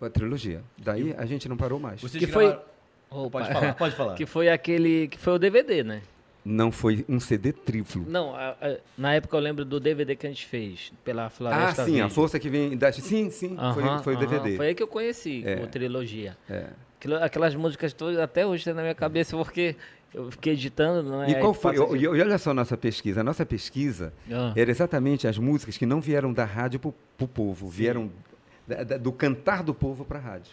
a trilogia. Daí a gente não parou mais. Vocês Que foi- gravaram- Opa. Pode falar, pode falar. Que foi aquele. Que foi o DVD, né? Não foi um CD triplo. Não, a- a- na época eu lembro do DVD que a gente fez pela Ah, Floresta sim, a Verde. força que vem da. Sim, sim, foi, Aham, foi o aham. DVD. Foi aí que eu conheci, É. como trilogia. É. Aquelas músicas todas até hoje tem na minha cabeça, porque eu fiquei editando. Né, E qual foi? passa- E e olha só a nossa pesquisa. A nossa pesquisa Ah. era exatamente as músicas que não vieram da rádio para o povo, vieram da- da- do cantar do povo para a rádio.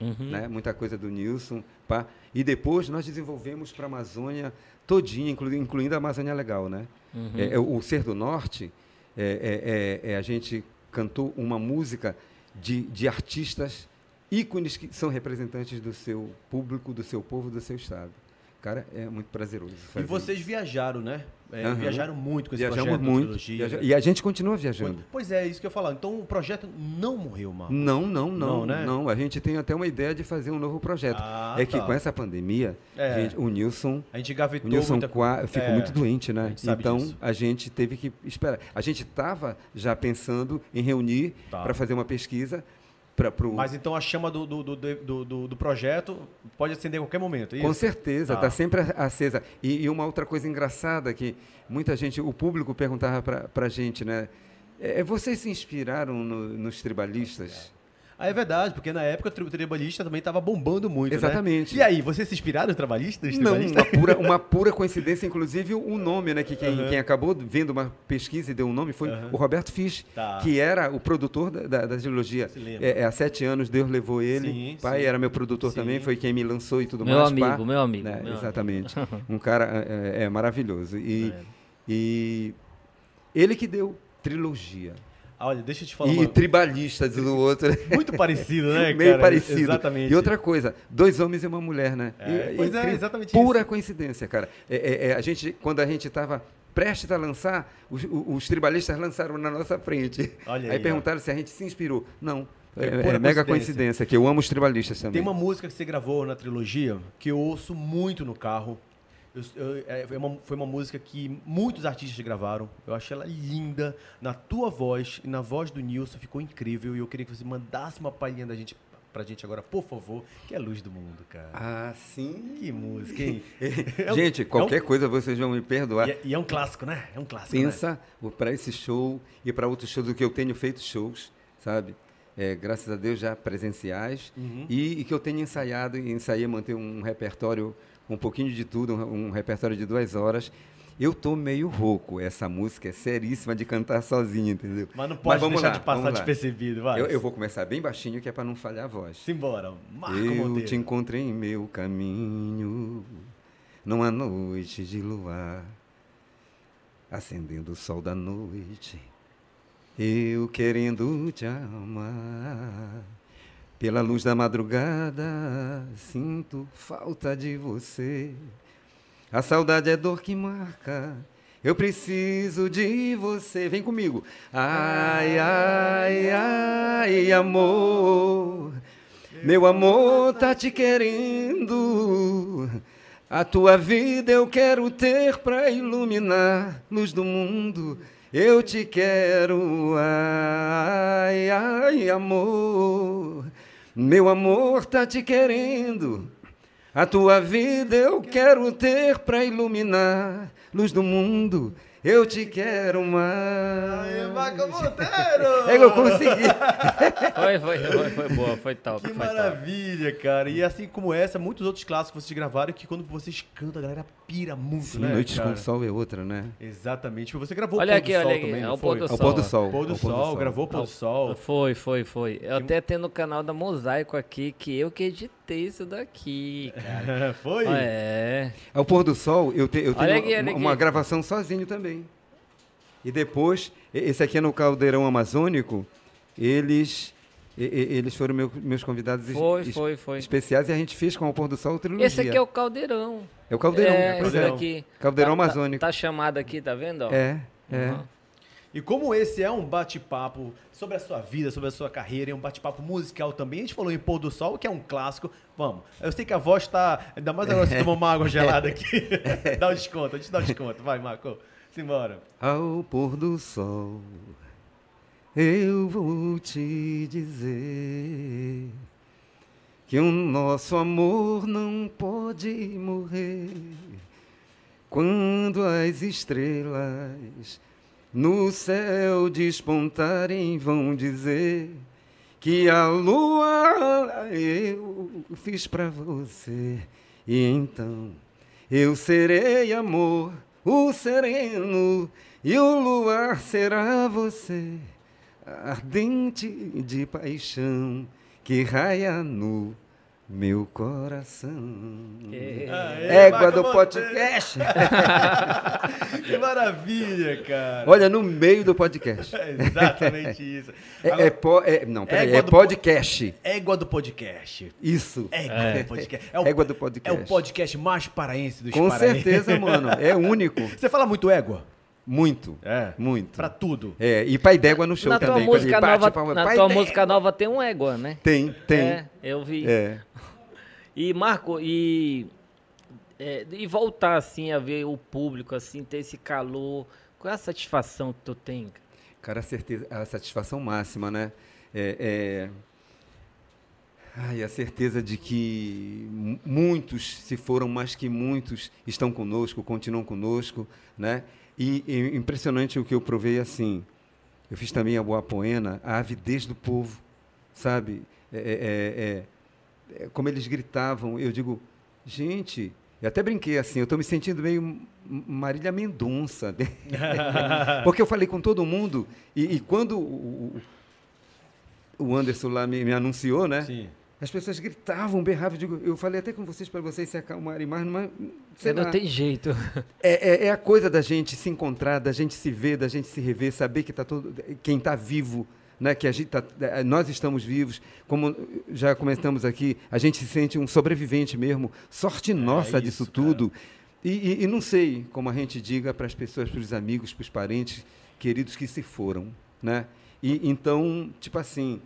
Uhum. né? Muita coisa do Nilson. Pá. E depois nós desenvolvemos para a Amazônia todinha, inclu- incluindo a Amazônia Legal. Né? Uhum. É, é, o Ser do Norte, é, é, é, é, a gente cantou uma música de, de artistas ícones que são representantes do seu público, do seu povo, do seu estado. Cara, é muito prazeroso. E fazer vocês isso. viajaram, né? É, Aham. Viajaram muito com esse Viajamos projeto muito. viaja- E a gente continua viajando. Pois é, isso que eu falar. Então o projeto não morreu, Marco. Não, não, Não, não, né? não. A gente tem até uma ideia de fazer um novo projeto. Ah, é que tá. com essa pandemia, É. gente, o Nilson, A gente o gavetou Nilson muita qua- ficou É, muito doente, a né? sabe Então disso. a gente teve que esperar. A gente estava já pensando em reunir Tá. para fazer uma pesquisa para pro. Mas então a chama do, do, do, do, do- projeto pode acender a qualquer momento, é Com isso? certeza, Tá. está sempre acesa. E, e uma outra coisa engraçada que muita gente, o público perguntava para a gente, né? É, vocês se inspiraram no- nos tribalistas? Ah, é verdade, porque na época o tribalista também estava bombando muito, né? Exatamente. E aí, vocês se inspiraram nos trabalhistas? Não, uma pura, uma pura coincidência, inclusive o nome, né? Que quem, Aham. quem acabou vendo uma pesquisa e deu um nome foi Aham. o Roberto Fisch, Tá. que era o produtor da, da, da trilogia. Se lembra. É, é, há sete anos Deus levou ele. Sim, pai sim. era meu produtor Sim. também, foi quem me lançou e tudo Meu mais. amigo, pá. meu amigo, Né, meu amigo. exatamente. um cara é, é maravilhoso. E, É. e ele que deu trilogia. Ah, Olha, deixa eu te falar E uma... tribalistas do outro. Muito parecido, né, Meio cara? parecido. Exatamente. E outra coisa, dois homens e uma mulher, né? É, E- pois é, exatamente Pura isso. coincidência, cara. É, é, é, a gente, quando a gente estava prestes a lançar, os, os tribalistas lançaram na nossa frente. Olha aí aí, ó. perguntaram se a gente se inspirou. Não. É, pura é mega coincidência. coincidência, que eu amo os tribalistas também. Tem uma música que você gravou na trilogia que eu ouço muito no carro. Eu- eu- é, foi, uma, foi uma música que muitos artistas gravaram. Eu achei ela linda. Na tua voz e na voz do Nilson ficou incrível. E eu queria que você mandasse uma palhinha da gente pra gente agora, por favor, que é a luz do mundo, cara. Ah, sim. Que música, hein? É um- Gente, é um- qualquer coisa vocês vão me perdoar. E é, e é um clássico, né? É um clássico. né? Pensa para esse show e para outros shows do que eu tenho feito shows, sabe? É, graças a Deus já presenciais Uhum. e, e que eu tenho ensaiado e ensaiei manter um repertório um pouquinho de tudo, um, um repertório de duas horas. Eu tô meio rouco. Essa música é seríssima de cantar sozinho, entendeu? Mas não pode vamos deixar lá, de passar despercebido, vai. Eu, eu vou começar bem baixinho, que é para não falhar a voz. Simbora, Marco Eu Monteiro. te encontrei em meu caminho, numa noite de luar, acendendo o sol da noite, eu querendo te amar. Pela luz da madrugada, sinto falta de você. A saudade é dor que marca. Eu preciso de você. Vem comigo. Ai, ai, ai, amor. Meu amor tá te querendo. A tua vida eu quero ter pra iluminar luz do mundo. Eu te quero, ai, ai, amor. Meu amor tá te querendo. A tua vida eu quero ter pra iluminar luz do mundo. Eu te quero mais. Aê, Marco Monteiro! É que eu consegui. Foi, foi, foi, foi boa, foi top. Que foi top. maravilha, cara. E assim como essa, muitos outros clássicos que vocês gravaram que quando vocês cantam, a galera pira muito, Sim, né? Noites cara? com Sol é outra, né? Exatamente. Você gravou Olha o Pôr aqui, do Sol olha aqui, também, é o Pôr do Ao pôr do Sol. sol. Pôr do ao Sol, gravou o Pôr do Sol. Foi, foi, foi. Eu Tem- até tenho no canal da Mosaico aqui que eu que editei isso daqui, cara. foi? É. Ao pôr do sol, eu, te- eu tenho Olha aqui, olha uma, aqui. uma gravação sozinho também. E depois, esse aqui é no Caldeirão Amazônico, eles, e- e- eles foram meu- meus convidados Foi, es- foi, foi. especiais e a gente fez com o pôr do sol trilogia. Esse aqui é o caldeirão. É o Caldeirão, É, pois esse é. aqui. Caldeirão Tá- tá- Amazônico. Tá chamado aqui, tá vendo? ó? É, é. Uhum. E como esse é um bate-papo sobre a sua vida, sobre a sua carreira, é um bate-papo musical também, a gente falou em Pôr do Sol, que é um clássico. Vamos, eu sei que a voz tá. Ainda mais agora você tomou uma água gelada aqui. dá um desconto, a gente dá um desconto. Vai, Marco. Simbora. Ao pôr do sol, eu vou te dizer que o nosso amor não pode morrer quando as estrelas no céu despontarem vão dizer que a lua eu fiz para você e então eu serei amor o sereno e o luar será você ardente de paixão que raia no meu coração. Aê, Égua do podcast. que maravilha, cara. Olha, no meio do podcast. É exatamente isso. É, Agora, é, po- é- não, peraí, é podcast. Égua do podcast. Isso. Égua do podcast. É o, Égua do é podcast. o podcast mais paraense dos Com paraenses. certeza, mano. É único. Você fala muito égua? Muito. É. Muito. Pra tudo. É, e pai d'égua no show na tua também. música ele bate nova, palma, na tua d'égua. música nova tem um égua, né? Tem, tem. É, eu vi. É. E Marco, e é, e voltar assim a ver o público assim, ter esse calor, qual é a satisfação que tu tem? Cara, a, certeza, a satisfação máxima, né? É, é... Ai, a certeza de que mu- muitos, se foram mais que muitos, estão conosco, continuam conosco, né? E, e impressionante o que eu provei assim. Eu fiz também a Boa Poena, a avidez do povo, sabe? É, é, é, é, como eles gritavam, eu digo, gente, eu até brinquei assim, eu estou me sentindo meio Marília Mendonça. Porque eu falei com todo mundo, e, e quando o, o- Anderson lá me, me anunciou, né? Sim. As pessoas gritavam, berravam. Eu, digo, eu falei até com vocês para vocês se acalmarem mais, mas sei Você não lá. tem jeito. É, é- é a coisa da gente se encontrar, da gente se ver, da gente se rever, saber que tá todo, quem está vivo, né? que a gente tá, eh, nós estamos vivos. Como já comentamos aqui, a gente se sente um sobrevivente mesmo. Sorte nossa isso, disso tudo. E, e- e não sei como a gente diga para as pessoas, para os amigos, para os parentes queridos que se foram. Né? E, então, tipo assim,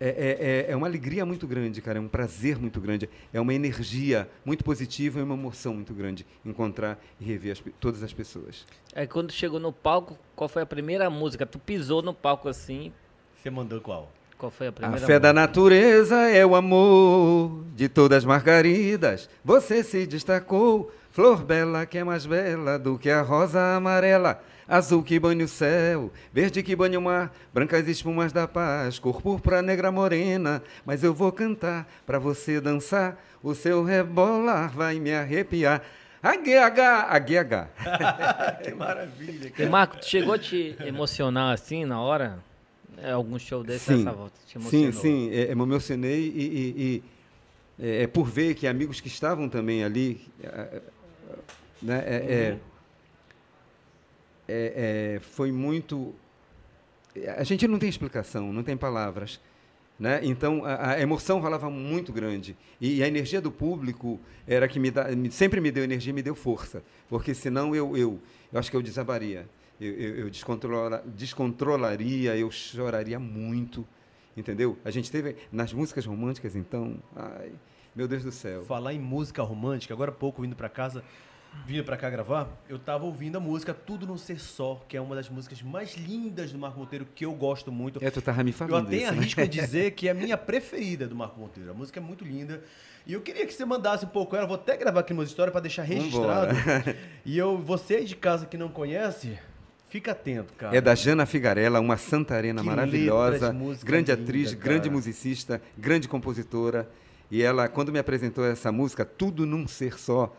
é, é- é- é uma alegria muito grande, cara, é um prazer muito grande, é uma energia muito positiva e uma emoção muito grande encontrar e rever as todas as pessoas. Aí quando chegou no palco, qual foi a primeira música? Tu pisou no palco assim, Você mandou qual? qual foi a A primeira fé da natureza é o amor de todas as margaridas. Você se destacou, flor bela que é mais bela do que a rosa amarela. Azul que banha o céu, verde que banha o mar, brancas espumas da paz, cor púrpura negra morena. Mas eu vou cantar pra você dançar, o seu rebolar vai me arrepiar. AGH, AGH. que maravilha, E cara. Marco, tu chegou a te emocionar assim na hora? É, algum show desse Sim. essa volta? Te Sim, emocionou? sim, é, é, me emocionei e, e- e, é, é por ver que amigos que estavam também ali, é, é, né, é, é, é, foi muito. A gente não tem explicação, não tem palavras. Né? Então a, a emoção rolava muito grande e, a energia do público era que me, me- sempre me deu energia, e me deu força, porque senão eu eu, eu acho que eu desabaria, eu, eu, eu descontrola, descontrolaria, eu choraria muito, entendeu? A gente teve nas músicas românticas então, ai, meu Deus do céu. Falar em música romântica, agora há pouco vindo pra casa, vindo pra cá gravar, eu tava ouvindo a música Tudo Não Ser Só, que é uma das músicas mais lindas do Marco Monteiro, que eu gosto muito. É, tu tava me Eu falando até isso, né? arrisco a dizer que é a minha preferida do Marco Monteiro. A música é muito linda. E eu queria que você mandasse um pouco ela. Vou até gravar aqui umas histórias para deixar registrado. E eu, você aí de casa que não conhece, fica atento, cara. É da Jana Figarella, uma santarena Que maravilhosa, letras, grande linda, atriz, cara. grande musicista, grande compositora. E ela, quando me apresentou essa música, Tudo Num Ser Só,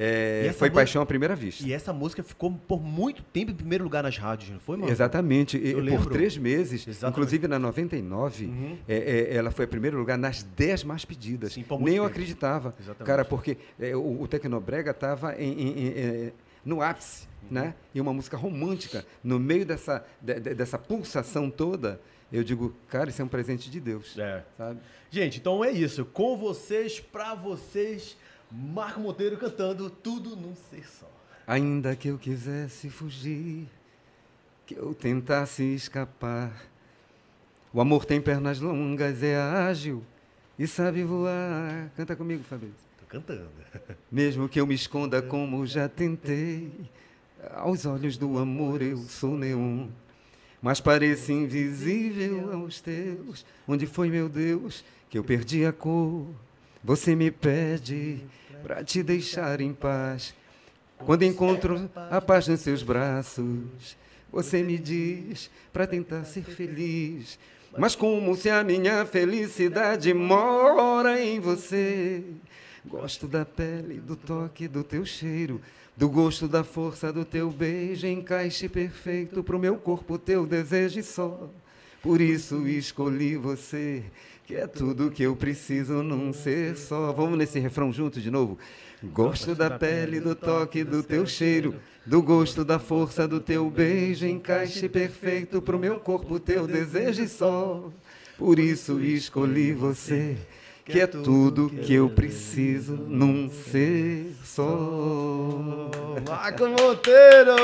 é, foi música- paixão à primeira vista. E essa música ficou por muito tempo em primeiro lugar nas rádios, não foi, mano? Exatamente, e- por lembro. três meses, Exatamente. inclusive na 99, Uhum. é, é, ela foi em primeiro lugar nas 10 mais pedidas. Sim, por muito Nem eu tempo. acreditava, Exatamente. cara, porque é, o, o Tecnobrega estava no ápice, né? E uma música romântica, no meio dessa, de- de- dessa pulsação toda, eu digo, cara, isso é um presente de Deus, É. sabe? Gente, então é isso. Com vocês, pra vocês, Marco Monteiro cantando Tudo Num Ser Só. Ainda que eu quisesse fugir, que eu tentasse escapar. O amor tem pernas longas, é ágil e sabe voar. Canta comigo, Fabrício. Cantando. Mesmo que eu me esconda como já tentei, aos olhos do amor eu sou neon. mas parece invisível aos teus. Onde foi, meu Deus, que eu perdi a cor? Você me pede para te deixar em paz. Quando encontro a paz nos seus braços, você me diz para tentar ser feliz. Mas como se a minha felicidade mora em você. Gosto da pele, do toque, do teu cheiro, do gosto, da força do teu beijo, encaixe perfeito pro meu corpo, teu desejo só. Por isso escolhi você, que é tudo que eu preciso num ser só. Vamos nesse refrão junto de novo. Gosto da pele, do toque, do teu cheiro, do gosto, da força do teu beijo, encaixe perfeito pro meu corpo, teu desejo só. Por isso escolhi você que é tudo que eu preciso num ser só. Marco Monteiro!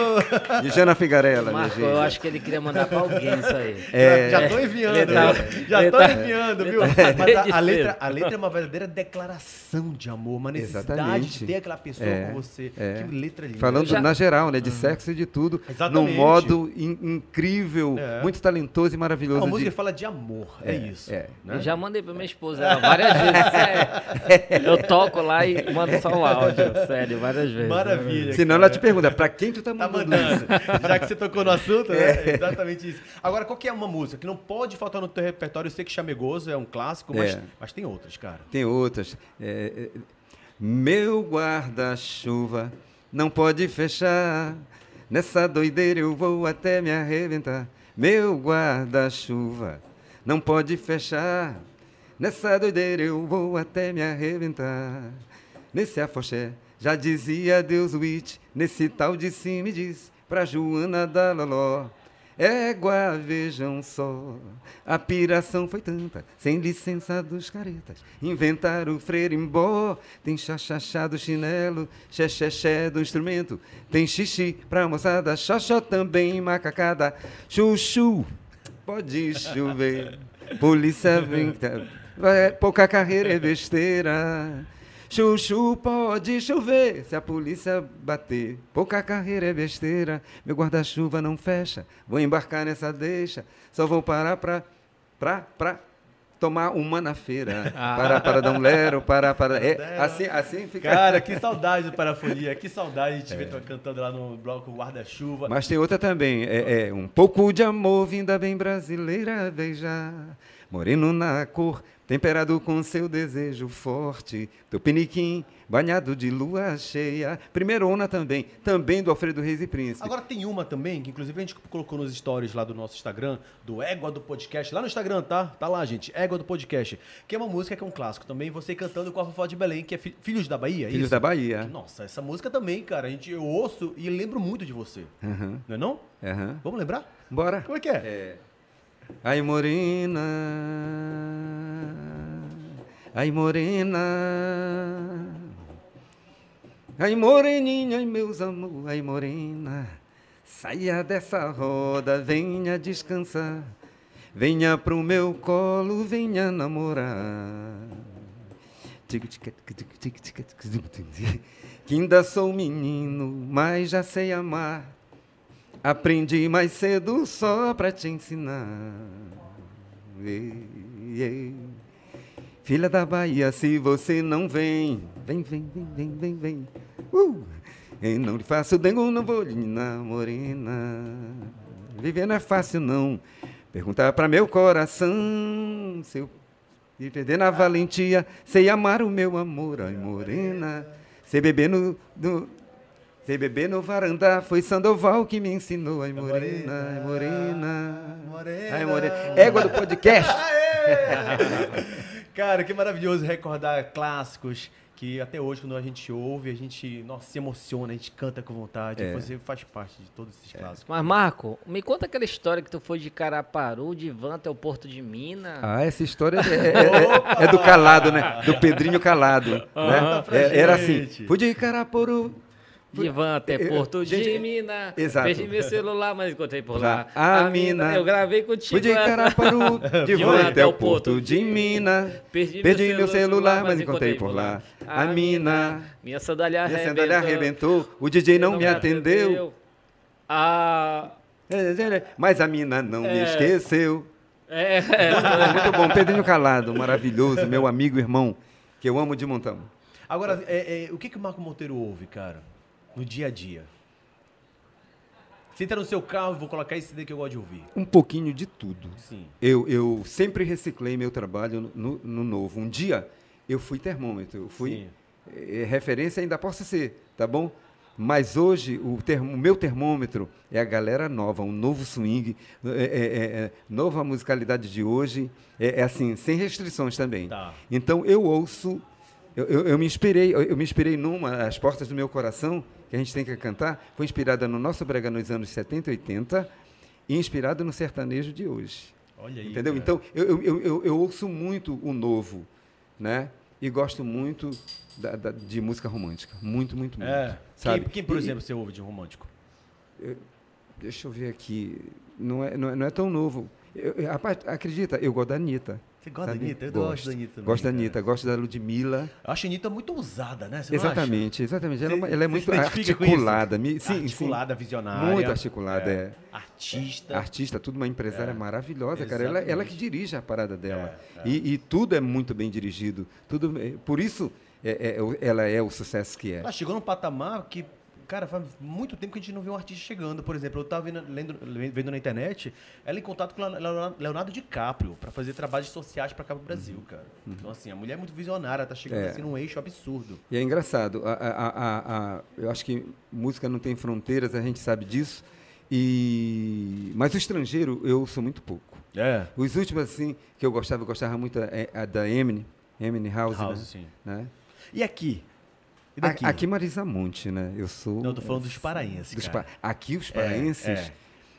E Jana Figarella, Marco, minha eu gente. acho que ele queria mandar pra alguém isso aí. É, já tô enviando, tá- viu? Já tô tá- enviando, viu? tá Mas a, a letra, a letra é uma verdadeira declaração de amor, uma necessidade Exatamente. de ter aquela pessoa É, com você. é. Que letra linda. Falando Já- na geral, né? De sexo e de tudo. Exatamente. Num modo in- incrível, É. muito talentoso e maravilhoso. a de- música fala de amor, é, isso. é. né? Eu já mandei pra minha esposa ela várias vezes. Eu toco lá e mando só o áudio, sério, várias vezes. Maravilha. Senão cara. ela te pergunta, pra quem tu tá Tá mandando, mandando. isso? Já que você tocou no assunto, né? É exatamente isso. Agora, qual que é uma música que não pode faltar no teu repertório? Eu sei que Chamegoso é um clássico, mas, É. mas tem outras, cara. Tem outras. É, é, meu guarda-chuva não pode fechar. Nessa doideira eu vou até me arrebentar. Meu guarda-chuva não pode fechar. Nessa doideira eu vou até me arrebentar. Nesse afoxé, já dizia Deus Witt, nesse tal de si me diz, pra Joana da Loló. Égua, vejam só, a piração foi tanta, sem licença dos caretas. Inventaram o freirimbó, tem chachachá do chinelo, xexexé do instrumento, tem xixi pra moçada, xoxó também macacada, chuchu, pode chover, polícia brinca, vai- pouca carreira é besteira. Chuchu pode chover se a polícia bater. Pouca carreira é besteira. Meu guarda-chuva não fecha. Vou embarcar nessa deixa. Só vou parar pra, pra, pra tomar uma na feira. Ah. Para, para dar um lero, para, para. É, assim, assim fica. Cara, que saudade do Parafonia, que saudade de te ver cantando lá no bloco Guarda-Chuva. Mas tem outra também. É, é um pouco de amor vinda bem brasileira beijar. Moreno na cor, temperado com seu desejo forte. Teu piniquim, banhado de lua cheia. Primeirona também. Também do Alfredo Reis e Príncipe. Agora tem uma também, que inclusive a gente colocou nos stories lá do nosso Instagram, do Égua do Podcast, lá no Instagram, tá? Tá lá, gente, Égua do Podcast, que é uma música que é um clássico também, você cantando com a Fofó de Belém, que é Fi- Filhos da Bahia, é Filhos isso? da Bahia. Nossa, essa música também, cara, a gente, eu ouço e lembro muito de você, Aham, não é não? aham. Vamos lembrar? Bora. Como é que é? É. Ai, morena. Ai, morena. Ai, moreninha, ai, meus amor, ai, morena. Saia dessa roda, venha descansar. Venha pro meu colo, venha namorar. Que ainda sou menino, mas já sei amar. Aprendi mais cedo só pra te ensinar. Ei, ei. Filha da Bahia, se você não vem, vem, vem, vem, vem, vem, vem. Uh! Eu não lhe faço dengo, não vou lhe ensinar, morena. Viver não é fácil, não. Perguntar pra meu coração se eu me perder na valentia, sei amar o meu amor, ai, morena. Sei beber no, no Sei beber no varandá, foi Sandoval que me ensinou. Ai, morena, ai, morena. Morena. Ai, morena. Égua do podcast. Cara, que maravilhoso recordar clássicos que até hoje, quando a gente ouve, a gente nossa, se emociona, a gente canta com vontade. É. Você faz parte de todos esses clássicos. Mas, Marco, me conta aquela história que tu foi de Caraparu, de Van até o Porto de Minas. Ah, essa história é, é- é- é do calado, né? Do Pedrinho calado. Né? É, era assim, fui de Caraporu. De Van até Eu- Porto de gente, Minas. exato. Perdi meu celular, mas encontrei por lá. A mina. Eu gravei contigo. Fui de. Caraparu, de De van até o porto de Minas. Perdi, Perdi meu celular, mas encontrei por lá. A mina. Minha sandália Minha arrebentou. sandália arrebentou, o DJ não me atendeu. A Mas a mina não me É. esqueceu. É, É muito bom. Pedrinho Calado, maravilhoso, meu amigo, irmão, que eu amo de montão. Agora, é, é, o que, que o Marco Monteiro ouve, cara? No dia a dia? Entra no seu carro, vou colocar esse CD que eu gosto de ouvir. Um pouquinho de tudo. Sim. Eu, eu sempre reciclei meu trabalho no, no novo. Um dia eu fui termômetro, eu fui eh, referência, ainda posso ser, tá bom? Mas hoje o, termo- o meu termômetro é a galera nova, um novo swing, é, é, é, é, nova musicalidade de hoje, é, é assim, sem restrições também. Tá. Então eu ouço, eu, eu, eu me inspirei, eu, eu me inspirei numa, As Portas do Meu Coração, que a gente tem que cantar, foi inspirada no nosso brega nos anos 70 e 80 e inspirado no sertanejo de hoje. Olha aí. Entendeu? cara. Então, eu, eu, eu, ouço muito o novo, né? E gosto muito da- da- de música romântica. Muito, muito, muito. É. Sabe? Quem, quem, por E- exemplo, você ouve de romântico? Deixa eu ver aqui. Não é, não é, não é tão novo. Eu, eu- acredita, eu gosto da Anitta. Você gosta sabe? da Anitta? Eu gosto da Anitta também, Gosto da. Anitta, gosto da Ludmilla. Eu acho a Anitta muito ousada, né? Você? Exatamente, exatamente. Ela, é Você- ela é muito articulada. me- sim, articulada, sim. visionária. Muito articulada, é. Artista. Artista, tudo uma empresária É, maravilhosa, cara. Ela, ela exatamente. que dirige a parada dela. É, é. E, e tudo é muito bem dirigido. Tudo, é- por isso é- é- ela é o sucesso que é. Ela chegou num patamar que, cara, faz muito tempo que a gente não vê um artista chegando. Por exemplo, eu tava vendo, lendo- vendo na internet ela em contato com o Leonardo- DiCaprio para fazer trabalhos sociais para cá pro Brasil, cara. Então, assim, a mulher é muito visionária, tá chegando Uhum. É. assim num eixo absurdo. E é engraçado, a- a- a- a- eu acho que música não tem fronteiras, a gente sabe disso. E mas o estrangeiro eu ouço muito pouco. É. Os últimos assim que eu gostava, eu gostava muito é, a da Eminem, Eminem House, House, né? sim. né? E aqui? E daqui? Aqui Marisa Monte, né? Eu sou. Não, eu tô falando dos paraenses, dos cara. pa- Aqui os paraenses. é.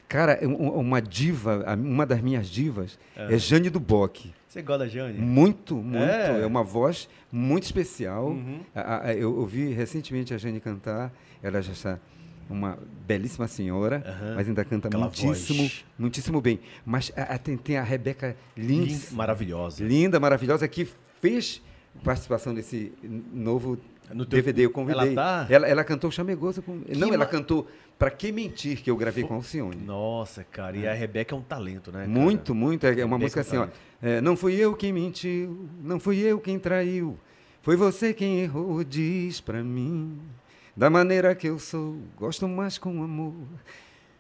Cara, um- um- uma diva, uma das minhas divas é, Jane do Bock. Você gosta da Jane? Muito, muito. É. É. uma voz muito especial. Uhum. Eu ouvi recentemente a Jane cantar. Ela já está uma belíssima senhora, Aham. mas ainda canta Aquela muitíssimo, voz. muitíssimo bem. Mas a- a- tem, tem a Rebeca Lins, Linda, maravilhosa. linda, maravilhosa, que fez participação nesse novo No teu- DVD. Eu convidei. Ela tá? ela, ela cantou Chamegoso. Com... Não, ela ma- cantou Pra Que Mentir, que eu gravei com a Alcione. Nossa, cara, e a Rebeca é um talento, né? cara? Muito, muito. É uma Rebeca música assim, ó. Talento. é, não fui eu quem mentiu, não fui eu quem traiu. Foi você quem errou, diz pra mim. Da maneira que eu sou, gosto mais com amor.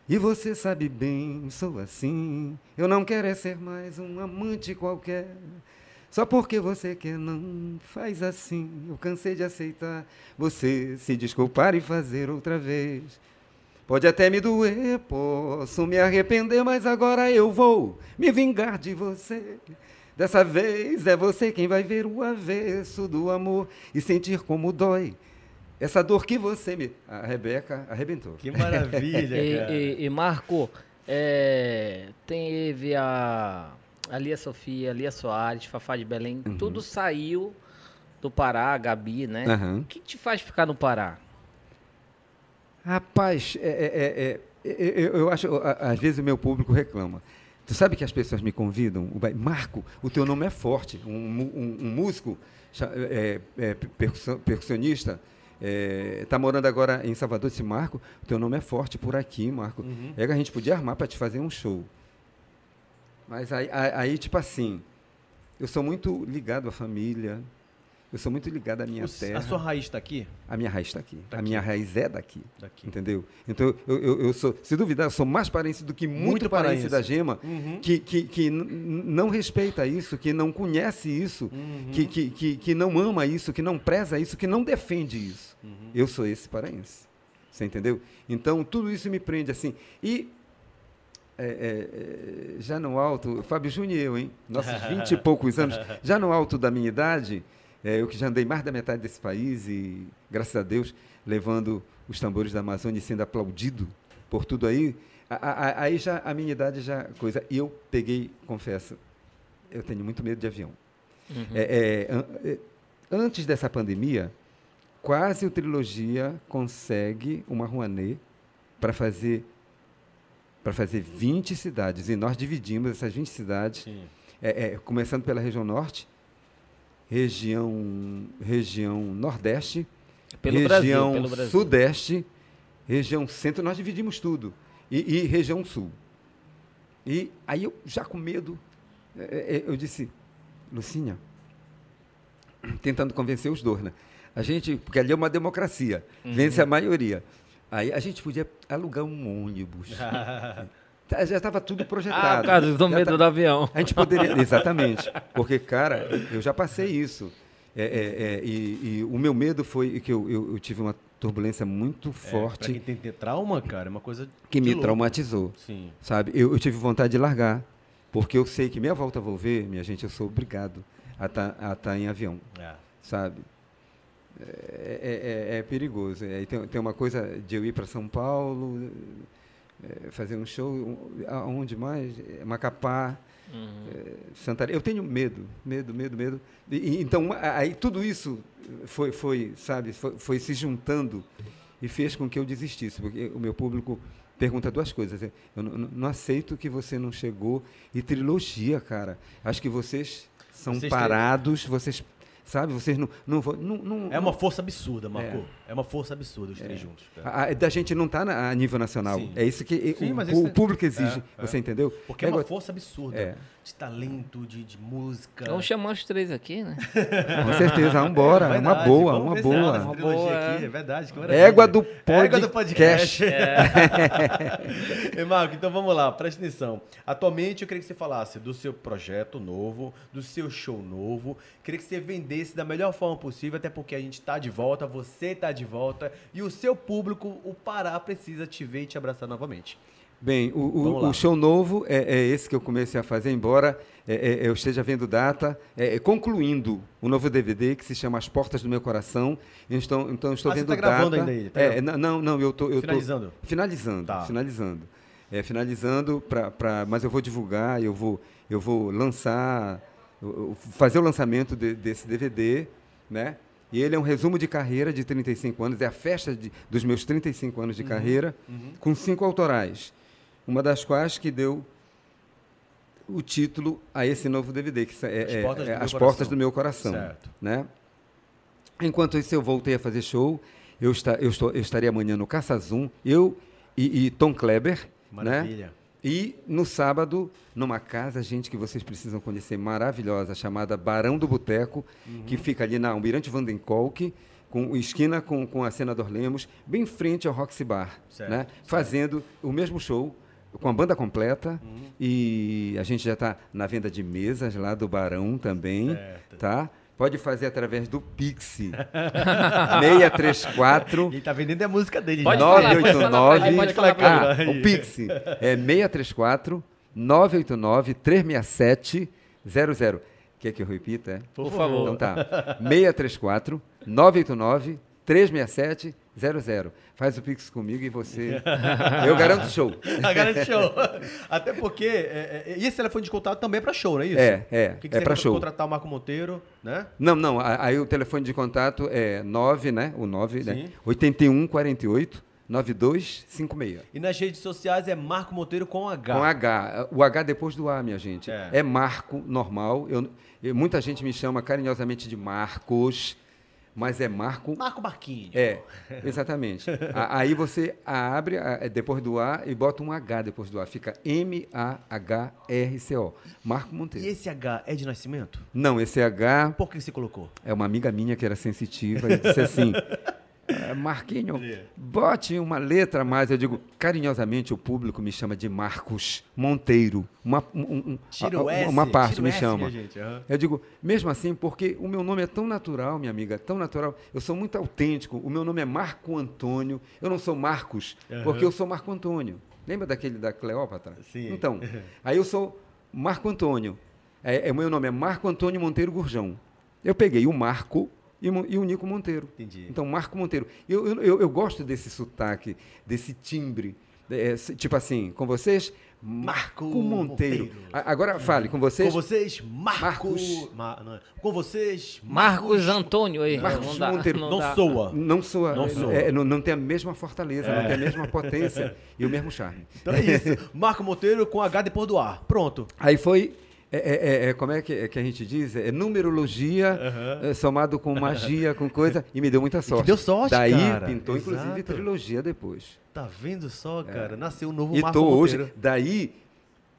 E você sabe bem, sou assim. Eu não quero é ser mais um amante qualquer. Só porque você quer, não faz assim. Eu cansei de aceitar você se desculpar e fazer outra vez. Pode até me doer, posso me arrepender, mas agora eu vou me vingar de você. Dessa vez é você quem vai ver o avesso do amor e sentir como dói. Essa dor que você me. A Rebeca arrebentou. Que maravilha, E, cara. e- e, Marco, é, teve a, a Lia Sofia, a Lia Soares, Fafá de Belém, Uhum. tudo saiu do Pará, a Gabi, né? Aham. O que te faz ficar no Pará? Rapaz, é, é, é, é, eu, eu acho, às vezes o meu público reclama. Tu sabe que as pessoas me convidam, Marco, o teu nome é forte. Um, um- um músico, é, é, percussionista, está morando agora em Salvador, disse, Marco, o teu nome é forte por aqui, Marco. Uhum. É que a gente podia armar para te fazer um show. Mas aí, aí, tipo assim, eu sou muito ligado à família, eu sou muito ligado à minha O- terra. A sua raiz tá aqui? A minha raiz está aqui. Tá A minha raiz é daqui. Daqui. Entendeu? Então, eu, eu, eu sou, se duvidar, eu sou mais paraense do que muito, Muito paraense paraense. da Gema, Uhum. que, que, que não respeita isso, que não conhece isso, Uhum. que, que, que, que não ama isso, que não preza isso, que não defende isso. Uhum. Eu sou esse paraense. Você entendeu? Então, tudo isso me prende assim. E é, é, é, já no alto, Fábio Júnior e eu, hein? Nossos vinte e poucos anos, já no alto da minha idade, é, eu que já andei mais da metade desse país e, graças a Deus, levando os tambores da Amazônia e sendo aplaudido por tudo aí, a- a- aí já a minha idade já coisa. E eu peguei, confesso, eu tenho muito medo de avião. É, é, an- é, antes dessa pandemia, quase o Trilogia consegue uma Rouanet para fazer para fazer 20 cidades. E nós dividimos essas 20 cidades, é, é, começando pela região norte, região, região nordeste, Pelo região Brasil, sudeste, região centro, nós dividimos tudo. e, e região sul. E aí eu já com medo, é, é, eu disse, Lucinha, tentando convencer os dois, né? A gente, porque ali é uma democracia, uhum. vence a maioria. Aí a gente podia alugar um ônibus. Tá, já estava tudo projetado. Ah, cara, do medo tá, do avião. A gente poderia, exatamente, porque cara, eu já passei isso. É, é, é, e, e, o meu medo foi que eu, eu, eu tive uma turbulência muito é, forte. Pra quem tem, trauma, cara, é uma coisa que me louco. traumatizou. Sim. Sabe? Eu, eu, tive vontade de largar, porque eu sei que minha volta a volver, minha gente, eu sou obrigado a estar tá, tá em avião. É. Sabe? É, é, é, é perigoso. É, tem, tem uma coisa de eu ir para São Paulo, é, fazer um show, aonde mais? Macapá, uhum. Santarém. Eu tenho medo, medo, medo, medo. E, então, aí tudo isso foi, foi sabe, foi, foi se juntando e fez com que eu desistisse, porque o meu público pergunta duas coisas. Eu não, não, aceito que você não chegou. E trilogia, cara. Acho que vocês são vocês parados, têm... vocês Sabe? Vocês não. não, não, não é uma força absurda, Marco. É, é uma força absurda os três é. juntos. A, da gente não está a nível nacional. Sim. É isso que Sim, o, o, público exige. É, você entendeu? Porque é, uma força absurda de talento, de, de música. Vamos chamar os três aqui, né? Com certeza, vamos embora. É uma boa, uma boa. Uma boa. Aqui, é verdade. Égua do podcast. Égua do podcast. É. Marco, então vamos lá, preste atenção. Atualmente eu queria que você falasse do seu projeto novo, do seu show novo. Queria que você vendesse da melhor forma possível, até porque a gente está de volta, você está de volta e o seu público, o Pará, precisa te ver e te abraçar novamente. Bem, o, o, o, show novo é, é, esse que eu comecei a fazer, embora é, é, eu esteja vendo data, é, é, concluindo o novo DVD que se chama As Portas do Meu Coração. Então, então estou ah, vendo você tá data. gravando ainda ele? Tá não, não, eu tô, eu finalizando. Tô finalizando, tá. finalizando, é, finalizando. Pra, mas eu vou divulgar, eu vou, eu vou lançar, fazer o lançamento de, desse DVD, né? E ele é um resumo de carreira de 35 anos, é a festa de, dos meus 35 anos de uhum, carreira, uhum. com cinco autorais uma das quais que deu o título a esse novo DVD, que é, As Portas, é, do, As meu Portas do Meu Coração. Certo. Né? Enquanto isso, eu voltei a fazer show. Eu, está, eu, estou, eu estaria amanhã no Caça Zoom, eu e, e Tom Kleber. Né? Maravilha. Né? E no sábado, numa casa, gente, que vocês precisam conhecer, maravilhosa, chamada Barão do Boteco, uhum. que fica ali na Almirante Vandenkolk, com esquina com, com a Senador Lemos, bem em frente ao Roxy Bar, certo, né? Certo. fazendo o mesmo show com a banda completa uhum. e a gente já está na venda de mesas lá do Barão também, certo. tá? Pode fazer através do Pix 634 Ele está vendendo a música dele. Pode 989 pode falar, pode falar, ah, o Pix é 634 989 367 00. Quer que eu repita? É? Por favor. Então tá. 634 989 367 00. Faz o Pix comigo e você. Eu garanto show. garanto show. Até porque. É, é, e esse telefone de contato também é para show, não é isso? É, é. Que que é para show. contratar o Marco Monteiro, né? Não, não. Aí o telefone de contato é 9, né? O 9, Sim. né? 8148 9256. E nas redes sociais é Marco Monteiro com H. Com H. O H depois do A, minha gente. É, é Marco normal. Eu, eu, muita gente me chama carinhosamente de Marcos mas é Marco. Marco Marquinhos. É, exatamente. Aí você abre é, depois do A e bota um H depois do A. Fica M-A-H-R-C-O. Marco Monteiro. E esse H é de nascimento? Não, esse H. Por que você colocou? É uma amiga minha que era sensitiva e disse assim. É, Marquinho, bote uma letra a mais. Eu digo, carinhosamente, o público me chama de Marcos Monteiro. Uma, um, um, a, S, uma parte me S, chama. Gente, uhum. Eu digo, mesmo assim, porque o meu nome é tão natural, minha amiga, tão natural. Eu sou muito autêntico. O meu nome é Marco Antônio. Eu não sou Marcos, uhum. porque eu sou Marco Antônio. Lembra daquele da Cleópatra? Sim. Então, aí eu sou Marco Antônio. É, é, o meu nome é Marco Antônio Monteiro Gurjão. Eu peguei o Marco e, e o Nico Monteiro. Entendi. Então, Marco Monteiro. Eu, eu, eu gosto desse sotaque, desse timbre. É, tipo assim, com vocês, Marco, Marco Monteiro. Monteiro. Agora fale, com vocês. Com vocês, Marcos. Mar, não, com vocês, Marcos, Marcos Antônio aí. Marcos não Monteiro. Não, não soa. Não soa. Não, soa. É, não, não, tem a mesma fortaleza, é. não tem a mesma potência e o mesmo charme. Então é isso. Marco Monteiro com H depois do A. Pronto. Aí foi é, é, é, como é que, é que a gente diz? É numerologia é, somado com magia, com coisa, e me deu muita sorte. deu sorte, Daí cara. pintou, inclusive, Exato. trilogia depois. Tá vendo só, cara? Nasceu um novo E Marco tô hoje, daí,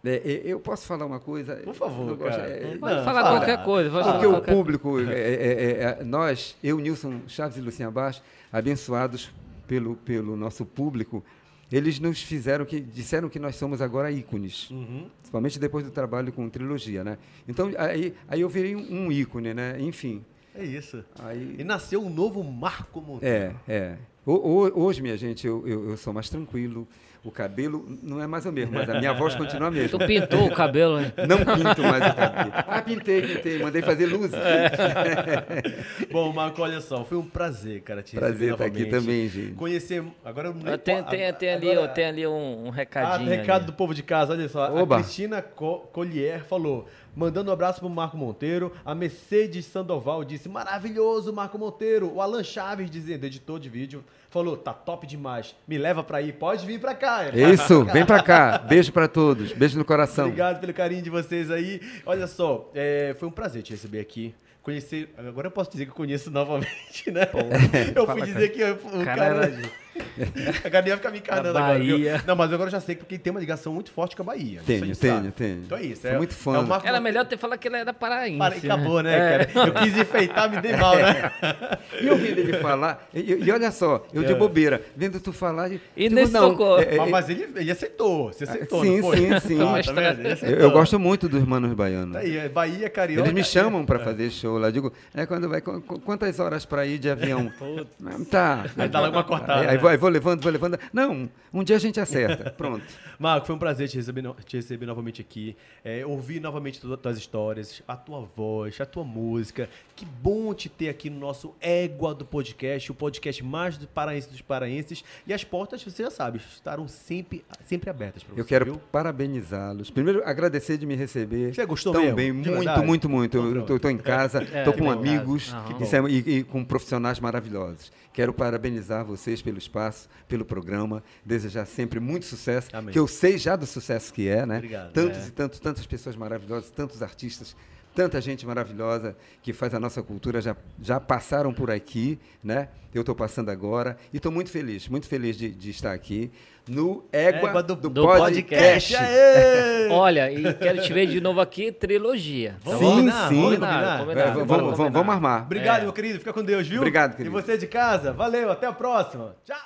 é, é, eu posso falar uma coisa? Por favor, gosto- cara. é, Pode Não, falar fala. qualquer coisa. Porque falar o qualquer público, é, é, é, é, nós, eu, Nilson Chaves e Luciano Baixo, abençoados pelo, pelo nosso público, eles nos fizeram que disseram que nós somos agora ícones, Uhum. principalmente depois do trabalho com trilogia, né? Então aí, aí eu virei um, ícone, né? Enfim, É isso. aí E nasceu um novo Marco Monteiro. é, é. O- o- hoje, minha gente, eu, eu, eu sou mais tranquilo. O cabelo não é mais o mesmo, mas a minha voz continua a mesma. Tu pintou o cabelo, né? Não pinto mais o cabelo. Ah, pintei, pintei. Mandei fazer luzes. Bom, Marco, olha só, foi um prazer, cara, te Prazer estar aqui novamente. também, gente. Conhecer. Agora eu não Ah, Tem, tem, tem ali, agora- ó, tem ali um, um Ah, recadinho. recado ali. do povo de casa, olha só. Oba. A Cristina Co Collier falou, mandando um abraço pro Marco Monteiro. A Mercedes Sandoval disse, maravilhoso, Marco Monteiro. O Alan Chaves, dizendo, editor de vídeo, falou, tá top demais. Me leva pra aí, pode vir pra cá. Isso, vem pra cá. Beijo pra todos. Beijo no coração. Obrigado pelo carinho de vocês aí. Olha só, é, foi um prazer te receber aqui. Conhecer. Agora eu posso dizer que eu conheço novamente, né? eu fui dizer que eu- o Cara, cara. era A Galinha vai ficar me encarnando Da agora. viu? Bahia. Não, mas agora eu já sei porque tem uma ligação muito forte com a Bahia. Tenho, tenho, sabe. tenho. Então é isso. Sou é, muito fã. É Marco Era melhor ter falado que ele era paraense. Para, acabou, né, É. cara? Eu quis enfeitar, me dei mal, né? E ouvindo ele falar, e, e olha só, eu de É. bobeira, vendo tu falar, de, E nesse não, tocou. é, é, mas ele, ele aceitou. Você aceitou, sim, não foi? sim, sim. Tá, tá eu, eu gosto muito dos manos baianos. Tá aí, é Bahia, Carioca. Eles me chamam para fazer show lá. Eu digo, é quando vai, qu- qu- quantas horas para ir de avião? Não, tá. Aí dá logo uma cortada, Aí, né? aí vou levando, vou levando. Não, um dia a gente acerta. Pronto. Marco, foi um prazer te receber, te receber novamente aqui, é, ouvir novamente todas as tuas histórias, a tua voz, a tua música. Que bom te ter aqui no nosso Égua do Podcast, o podcast mais do paraense dos paraenses. E as portas, você já sabe, estarão sempre, sempre abertas para você. Eu quero parabenizá-los. Primeiro, agradecer de me receber. Você gostou tão mesmo? bem, muito, muito, muito. Então, Eu pronto. estou em casa, É, estou que com amigos é- e, e com profissionais maravilhosos. Quero parabenizar vocês pelo espaço, pelo programa, desejar sempre muito sucesso, Amém. que eu sei já do sucesso que é, né? Obrigado. Tantos É. e tantos, tantas pessoas maravilhosas, tantos artistas, tanta gente maravilhosa que faz a nossa cultura já, já passaram por aqui, né? Eu estou passando agora e estou muito feliz, muito feliz de, de estar aqui no Égua, Égua do- do, do podcast. podcast. Olha, e quero te ver de novo aqui, trilogia. Vamos Sim, combinar, sim. Vamos combinar. combinado. É, vamos, vamos, vamos, vamos armar. Obrigado, É. meu querido. Fica com Deus, viu? Obrigado, querido. E você de casa, valeu. Até a próxima. Tchau.